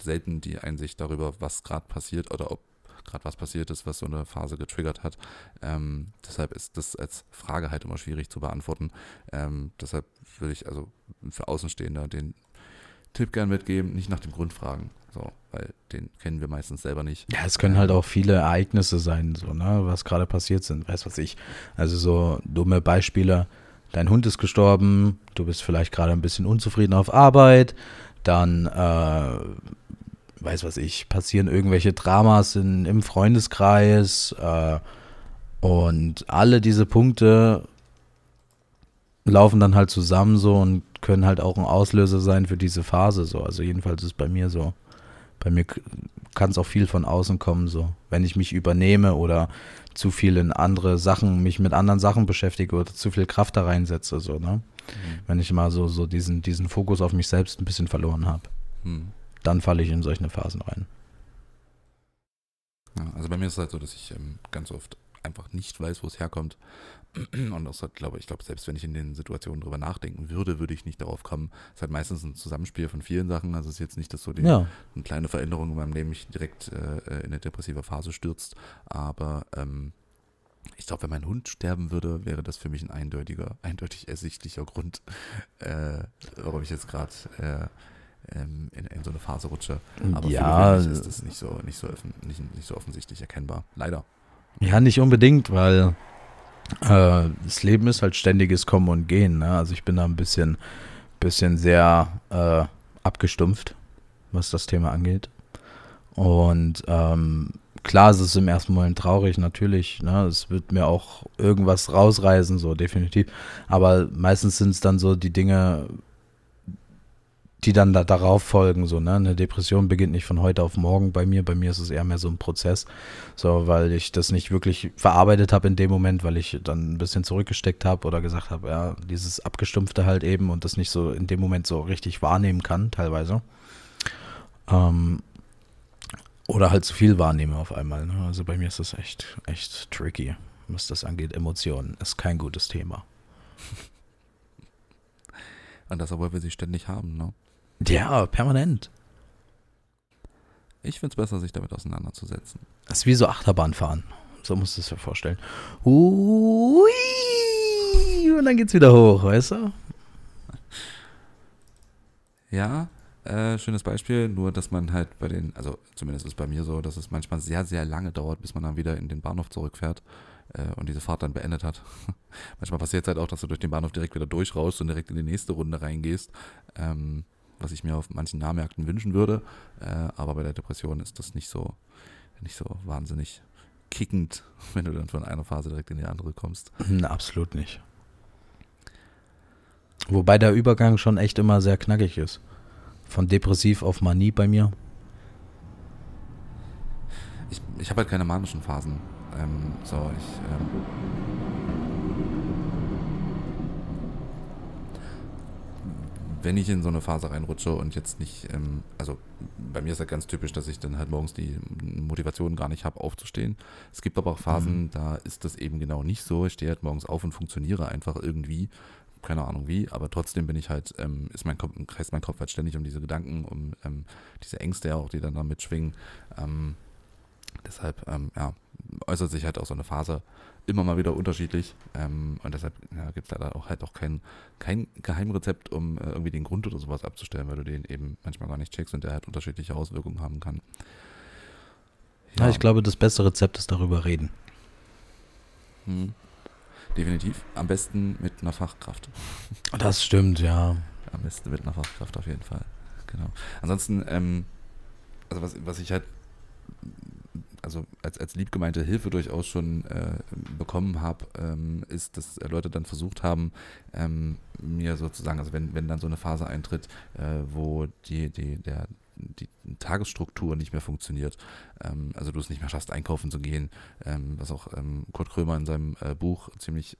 Speaker 1: selten die Einsicht darüber, was gerade passiert oder ob gerade was passiert ist, was so eine Phase getriggert hat. Ähm, deshalb ist das als Frage halt immer schwierig zu beantworten. Ähm, deshalb würde ich also für Außenstehende den Tipp gern mitgeben, nicht nach dem Grund fragen. So, weil den kennen wir meistens selber nicht.
Speaker 2: Ja, es können halt auch viele Ereignisse sein, so, ne, was gerade passiert sind, weiß was ich. Also so dumme Beispiele, dein Hund ist gestorben, du bist vielleicht gerade ein bisschen unzufrieden auf Arbeit, dann, äh, weiß was ich, passieren irgendwelche Dramas in, im Freundeskreis äh, und alle diese Punkte laufen dann halt zusammen so und können halt auch ein Auslöser sein für diese Phase so. Also jedenfalls ist es bei mir so. Bei mir kann es auch viel von außen kommen so. Wenn ich mich übernehme oder zu viel in andere Sachen, mich mit anderen Sachen beschäftige oder zu viel Kraft da reinsetze so, ne? Mhm. Wenn ich mal so, so diesen, diesen Fokus auf mich selbst ein bisschen verloren habe. Mhm. Dann falle ich in solche Phasen rein.
Speaker 1: Ja, also bei mir ist es halt so, dass ich ähm, ganz oft einfach nicht weiß, wo es herkommt. Und das hat, glaube ich, glaube, selbst wenn ich in den Situationen drüber nachdenken würde, würde ich nicht darauf kommen. Es ist halt meistens ein Zusammenspiel von vielen Sachen. Also es ist jetzt nicht, dass so die, ja. eine kleine Veränderung in meinem Leben mich direkt äh, in eine depressive Phase stürzt. Aber ähm, ich glaube, wenn mein Hund sterben würde, wäre das für mich ein eindeutiger, eindeutig ersichtlicher Grund, äh, warum ich jetzt gerade äh, ähm, in, in, so eine Phase rutsche.
Speaker 2: Aber ja,
Speaker 1: für mich ist das nicht so, nicht, so, nicht, nicht so offensichtlich erkennbar. Leider.
Speaker 2: Ja, nicht unbedingt, weil äh, das Leben ist halt ständiges Kommen und Gehen. Ne? Also ich bin da ein bisschen, bisschen sehr äh, abgestumpft, was das Thema angeht. Und ähm, klar ist es im ersten Moment traurig, natürlich. Ne? Es wird mir auch irgendwas rausreißen, so definitiv. Aber meistens sind es dann so die Dinge, die dann da, darauf folgen. So, ne? Eine Depression beginnt nicht von heute auf morgen bei mir. Bei mir ist es eher mehr so ein Prozess, so weil ich das nicht wirklich verarbeitet habe in dem Moment, weil ich dann ein bisschen zurückgesteckt habe oder gesagt habe, ja, dieses Abgestumpfte halt eben und das nicht so in dem Moment so richtig wahrnehmen kann, teilweise. Ähm, oder halt zu viel wahrnehme auf einmal. Ne? Also bei mir ist das echt, echt tricky, was das angeht. Emotionen ist kein gutes Thema.
Speaker 1: Und das, obwohl wir sie ständig haben, ne?
Speaker 2: Ja, permanent.
Speaker 1: Ich finde es besser, sich damit auseinanderzusetzen.
Speaker 2: Das ist wie so Achterbahnfahren. So musst du es dir vorstellen. Hui, und dann geht's wieder hoch, weißt du?
Speaker 1: Ja, äh, schönes Beispiel, nur dass man halt bei den, also zumindest ist es bei mir so, dass es manchmal sehr, sehr lange dauert, bis man dann wieder in den Bahnhof zurückfährt äh, und diese Fahrt dann beendet hat. manchmal passiert es halt auch, dass du durch den Bahnhof direkt wieder durchraust und direkt in die nächste Runde reingehst. Ähm, was ich mir auf manchen Nahmärkten wünschen würde. Äh, aber bei der Depression ist das nicht so, nicht so wahnsinnig kickend, wenn du dann von einer Phase direkt in die andere kommst.
Speaker 2: Na, absolut nicht. Wobei der Übergang schon echt immer sehr knackig ist. Von depressiv auf Manie bei mir.
Speaker 1: Ich, ich habe halt keine manischen Phasen. Ähm, so, ich. Ähm, wenn ich in so eine Phase reinrutsche und jetzt nicht, ähm, also bei mir ist ja ganz typisch, dass ich dann halt morgens die Motivation gar nicht habe, aufzustehen. Es gibt aber auch Phasen, mhm. da ist das eben genau nicht so. Ich stehe halt morgens auf und funktioniere einfach irgendwie. Keine Ahnung wie, aber trotzdem bin ich halt, ähm, ist mein Kopf, kreist mein Kopf halt ständig um diese Gedanken, um ähm, diese Ängste auch, die dann da mitschwingen. Ähm, deshalb, ähm, ja, äußert sich halt auch so eine Phase immer mal wieder unterschiedlich. Ähm, und deshalb ja, gibt es leider auch halt auch kein, kein Geheimrezept, um äh, irgendwie den Grund oder sowas abzustellen, weil du den eben manchmal gar nicht checkst und der halt unterschiedliche Auswirkungen haben kann.
Speaker 2: Ja, ja ich glaube, das beste Rezept ist darüber reden.
Speaker 1: Hm. Definitiv. Am besten mit einer Fachkraft.
Speaker 2: Das stimmt, ja.
Speaker 1: Am besten mit einer Fachkraft auf jeden Fall. Genau. Ansonsten, ähm, also was, was ich halt also als, als liebgemeinte Hilfe durchaus schon äh, bekommen habe, ähm, ist, dass Leute dann versucht haben, ähm, mir sozusagen, also wenn, wenn dann so eine Phase eintritt, äh, wo die, die, der, die Tagesstruktur nicht mehr funktioniert, ähm, also du es nicht mehr schaffst, einkaufen zu gehen, ähm, was auch ähm, Kurt Krömer in seinem äh, Buch ziemlich,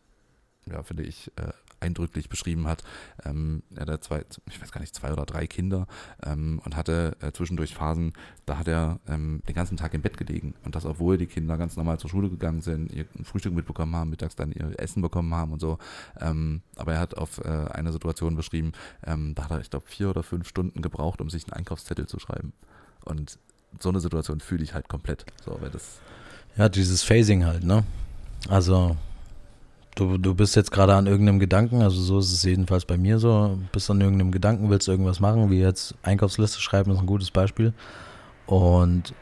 Speaker 1: ja, finde ich, äh, eindrücklich beschrieben hat. Ähm, er hatte zwei, ich weiß gar nicht, zwei oder drei Kinder ähm, und hatte äh, zwischendurch Phasen, da hat er ähm, den ganzen Tag im Bett gelegen. Und das, obwohl die Kinder ganz normal zur Schule gegangen sind, ihr Frühstück mitbekommen haben, mittags dann ihr Essen bekommen haben und so. Ähm, aber er hat auf äh, eine Situation beschrieben, ähm, da hat er, ich glaube, vier oder fünf Stunden gebraucht, um sich einen Einkaufszettel zu schreiben. Und so eine Situation fühle ich halt komplett. So, weil das
Speaker 2: ja, dieses Phasing halt, ne? Also, du, du bist jetzt gerade an irgendeinem Gedanken, also so ist es jedenfalls bei mir so, bist an irgendeinem Gedanken, willst irgendwas machen, wie jetzt Einkaufsliste schreiben, ist ein gutes Beispiel. Und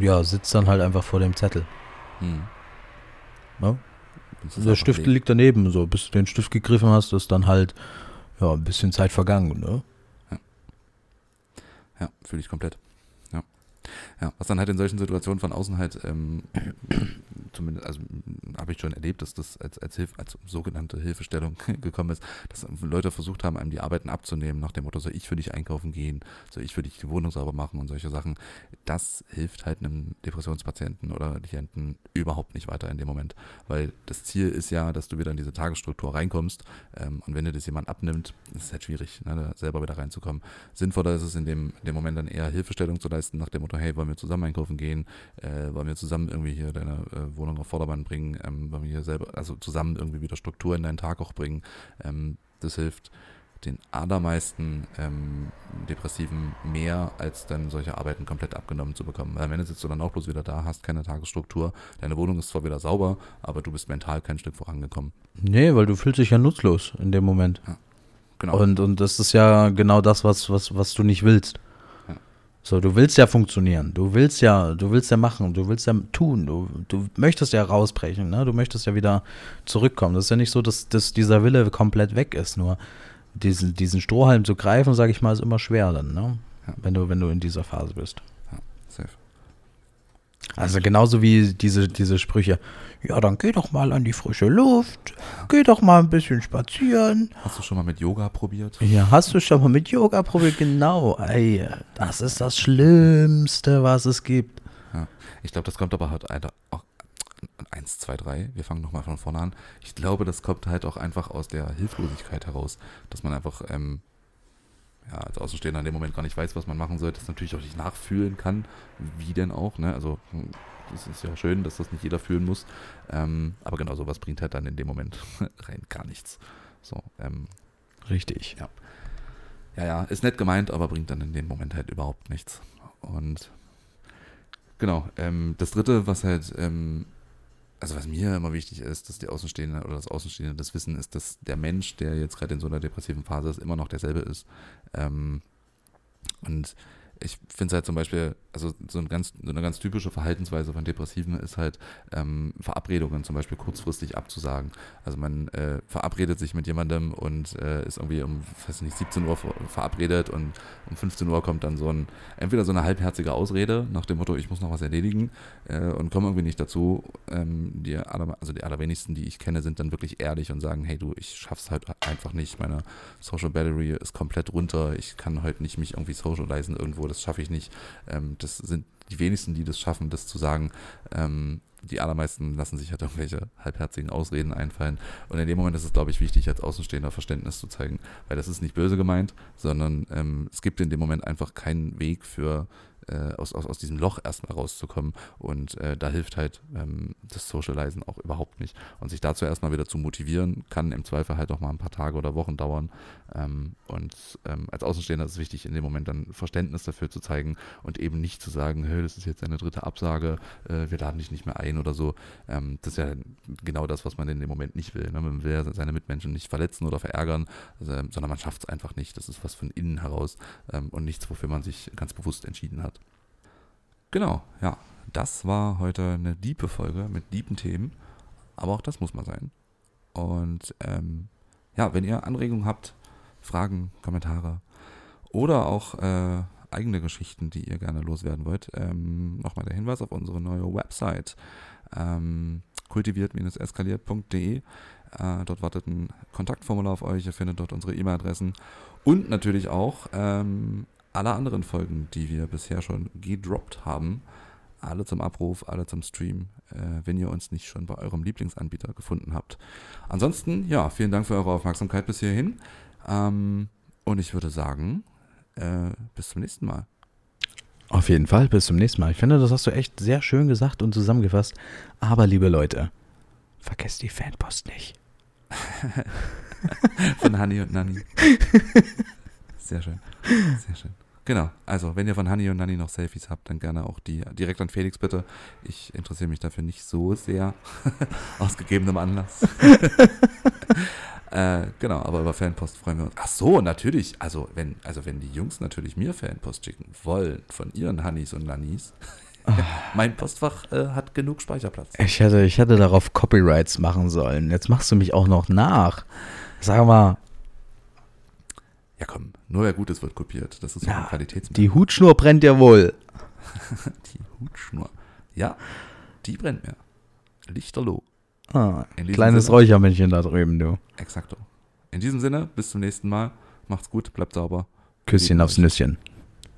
Speaker 2: ja, sitzt dann halt einfach vor dem Zettel. Hm. Ne? Der Stift liegt. liegt daneben, so bis du den Stift gegriffen hast, ist dann halt ja ein bisschen Zeit vergangen, ne?
Speaker 1: Ja, ja fühle ich komplett. Ja, was dann halt in solchen Situationen von außen halt, ähm, zumindest, also habe ich schon erlebt, dass das als, als, Hilf, als sogenannte Hilfestellung gekommen ist, dass Leute versucht haben, einem die Arbeiten abzunehmen, nach dem Motto, soll ich für dich einkaufen gehen, soll ich für dich die Wohnung sauber machen und solche Sachen. Das hilft halt einem Depressionspatienten oder Klienten überhaupt nicht weiter in dem Moment, weil das Ziel ist ja, dass du wieder in diese Tagesstruktur reinkommst ähm, und wenn dir das jemand abnimmt, ist es halt schwierig, ne, da selber wieder reinzukommen. Sinnvoller ist es in dem, in dem Moment dann eher Hilfestellung zu leisten, nach dem Motto, hey, wollen wir zusammen einkaufen gehen, äh, wollen wir zusammen irgendwie hier deine äh, Wohnung auf Vordermann bringen, ähm, wir hier selber, also zusammen irgendwie wieder Struktur in deinen Tag auch bringen. Ähm, das hilft den allermeisten ähm, Depressiven mehr, als dann solche Arbeiten komplett abgenommen zu bekommen. Weil am Ende sitzt du dann auch bloß wieder da, hast keine Tagesstruktur, deine Wohnung ist zwar wieder sauber, aber du bist mental kein Stück vorangekommen.
Speaker 2: Nee, weil du fühlst dich ja nutzlos in dem Moment. Ja, genau. Und, und das ist ja genau das, was, was, was du nicht willst. So, du willst ja funktionieren, du willst ja, du willst ja machen, du willst ja tun, du, du möchtest ja rausbrechen, ne? Du möchtest ja wieder zurückkommen. Das ist ja nicht so, dass, dass dieser Wille komplett weg ist, nur diesen, diesen Strohhalm zu greifen, sage ich mal, ist immer schwer dann, ne? Ja. Wenn du, wenn du in dieser Phase bist. Ja, safe. Also genauso wie diese, diese Sprüche, ja, dann geh doch mal an die frische Luft, geh doch mal ein bisschen spazieren.
Speaker 1: Hast du schon mal mit Yoga probiert?
Speaker 2: Ja, hast du schon mal mit Yoga probiert? Genau, ey, das ist das Schlimmste, was es gibt.
Speaker 1: Ja, ich glaube, das kommt aber halt auch eins, zwei, drei, wir fangen nochmal von vorne an. Ich glaube, das kommt halt auch einfach aus der Hilflosigkeit heraus, dass man einfach ähm, ja, als Außenstehender in dem Moment gar nicht weiß, was man machen soll, das natürlich auch nicht nachfühlen kann, wie denn auch, ne? Also es ist ja schön, dass das nicht jeder fühlen muss. Ähm, aber genau sowas bringt halt dann in dem Moment rein gar nichts. So, ähm,
Speaker 2: Richtig.
Speaker 1: Ja. Ja, ja, ist nett gemeint, aber bringt dann in dem Moment halt überhaupt nichts. Und genau, ähm, das dritte, was halt, ähm, also was mir immer wichtig ist, dass die Außenstehende oder das Außenstehende das Wissen ist, dass der Mensch, der jetzt gerade in so einer depressiven Phase ist, immer noch derselbe ist. Ähm, und ich finde es halt zum Beispiel, also so, ein ganz, so, eine ganz typische Verhaltensweise von Depressiven ist halt, ähm, Verabredungen zum Beispiel kurzfristig abzusagen. Also man äh, verabredet sich mit jemandem und äh, ist irgendwie um, weiß nicht, 17 Uhr verabredet und um 15 Uhr kommt dann so ein, entweder so eine halbherzige Ausrede nach dem Motto, ich muss noch was erledigen äh, und komme irgendwie nicht dazu. Ähm, die aller, also die allerwenigsten, die ich kenne, sind dann wirklich ehrlich und sagen, hey du, ich schaff's halt einfach nicht, meine Social Battery ist komplett runter, ich kann heute nicht mich irgendwie socialisen irgendwo, das schaffe ich nicht. Ähm, das sind die wenigsten, die das schaffen, das zu sagen. Ähm, die allermeisten lassen sich halt irgendwelche halbherzigen Ausreden einfallen. Und in dem Moment ist es, glaube ich, wichtig, als Außenstehender Verständnis zu zeigen, weil das ist nicht böse gemeint, sondern ähm, es gibt in dem Moment einfach keinen Weg für äh, aus, aus, aus diesem Loch erstmal rauszukommen. Und äh, da hilft halt ähm, das Socializen auch überhaupt nicht. Und sich dazu erstmal wieder zu motivieren, kann im Zweifel halt auch mal ein paar Tage oder Wochen dauern. Ähm, und ähm, als Außenstehender ist es wichtig, in dem Moment dann Verständnis dafür zu zeigen und eben nicht zu sagen, hey, das ist jetzt eine dritte Absage, äh, wir laden dich nicht mehr ein oder so. Ähm, das ist ja genau das, was man in dem Moment nicht will. Ne? Man will ja seine Mitmenschen nicht verletzen oder verärgern, sondern man schafft es einfach nicht. Das ist was von innen heraus ähm, und nichts, wofür man sich ganz bewusst entschieden hat. Genau, ja. Das war heute eine diepe Folge mit diepen Themen. Aber auch das muss mal sein. Und ähm, ja, wenn ihr Anregungen habt, Fragen, Kommentare oder auch äh, eigene Geschichten, die ihr gerne loswerden wollt, ähm, nochmal der Hinweis auf unsere neue Website ähm, kultiviert-eskaliert.de. Äh, dort wartet ein Kontaktformular auf euch, ihr findet dort unsere E-Mail-Adressen und natürlich auch ähm, alle anderen Folgen, die wir bisher schon gedroppt haben, alle zum Abruf, alle zum Stream, äh, wenn ihr uns nicht schon bei eurem Lieblingsanbieter gefunden habt. Ansonsten, ja, vielen Dank für eure Aufmerksamkeit bis hierhin. Ähm, und ich würde sagen, äh, bis zum nächsten Mal.
Speaker 2: Auf jeden Fall, bis zum nächsten Mal. Ich finde, das hast du echt sehr schön gesagt und zusammengefasst. Aber liebe Leute, vergesst die Fanpost nicht.
Speaker 1: Von Hani und Nani. Sehr schön. Sehr schön. Genau, also wenn ihr von Hani und Nani noch Selfies habt, dann gerne auch die direkt an Felix bitte. Ich interessiere mich dafür nicht so sehr, aus gegebenem Anlass. äh, genau, aber über Fanpost freuen wir uns. Ach so, natürlich. Also wenn, also wenn die Jungs natürlich mir Fanpost schicken wollen von ihren Hannis und Nannies, mein Postfach äh, hat genug Speicherplatz.
Speaker 2: Ich hätte, ich hätte darauf Copyrights machen sollen. Jetzt machst du mich auch noch nach. Sag mal,
Speaker 1: Ja komm, nur wer Gutes wird kopiert. Das ist so
Speaker 2: Ja,
Speaker 1: ein Qualitätsmerkmal.
Speaker 2: die Hutschnur brennt ja wohl.
Speaker 1: Die Hutschnur. Ja, die brennt mir. Lichterloh.
Speaker 2: Ah, kleines
Speaker 1: Sinne-
Speaker 2: Räuchermännchen da drüben, du.
Speaker 1: Exakto. In diesem Sinne, bis zum nächsten Mal. Macht's gut, bleibt sauber.
Speaker 2: Küsschen aufs. Nüsschen.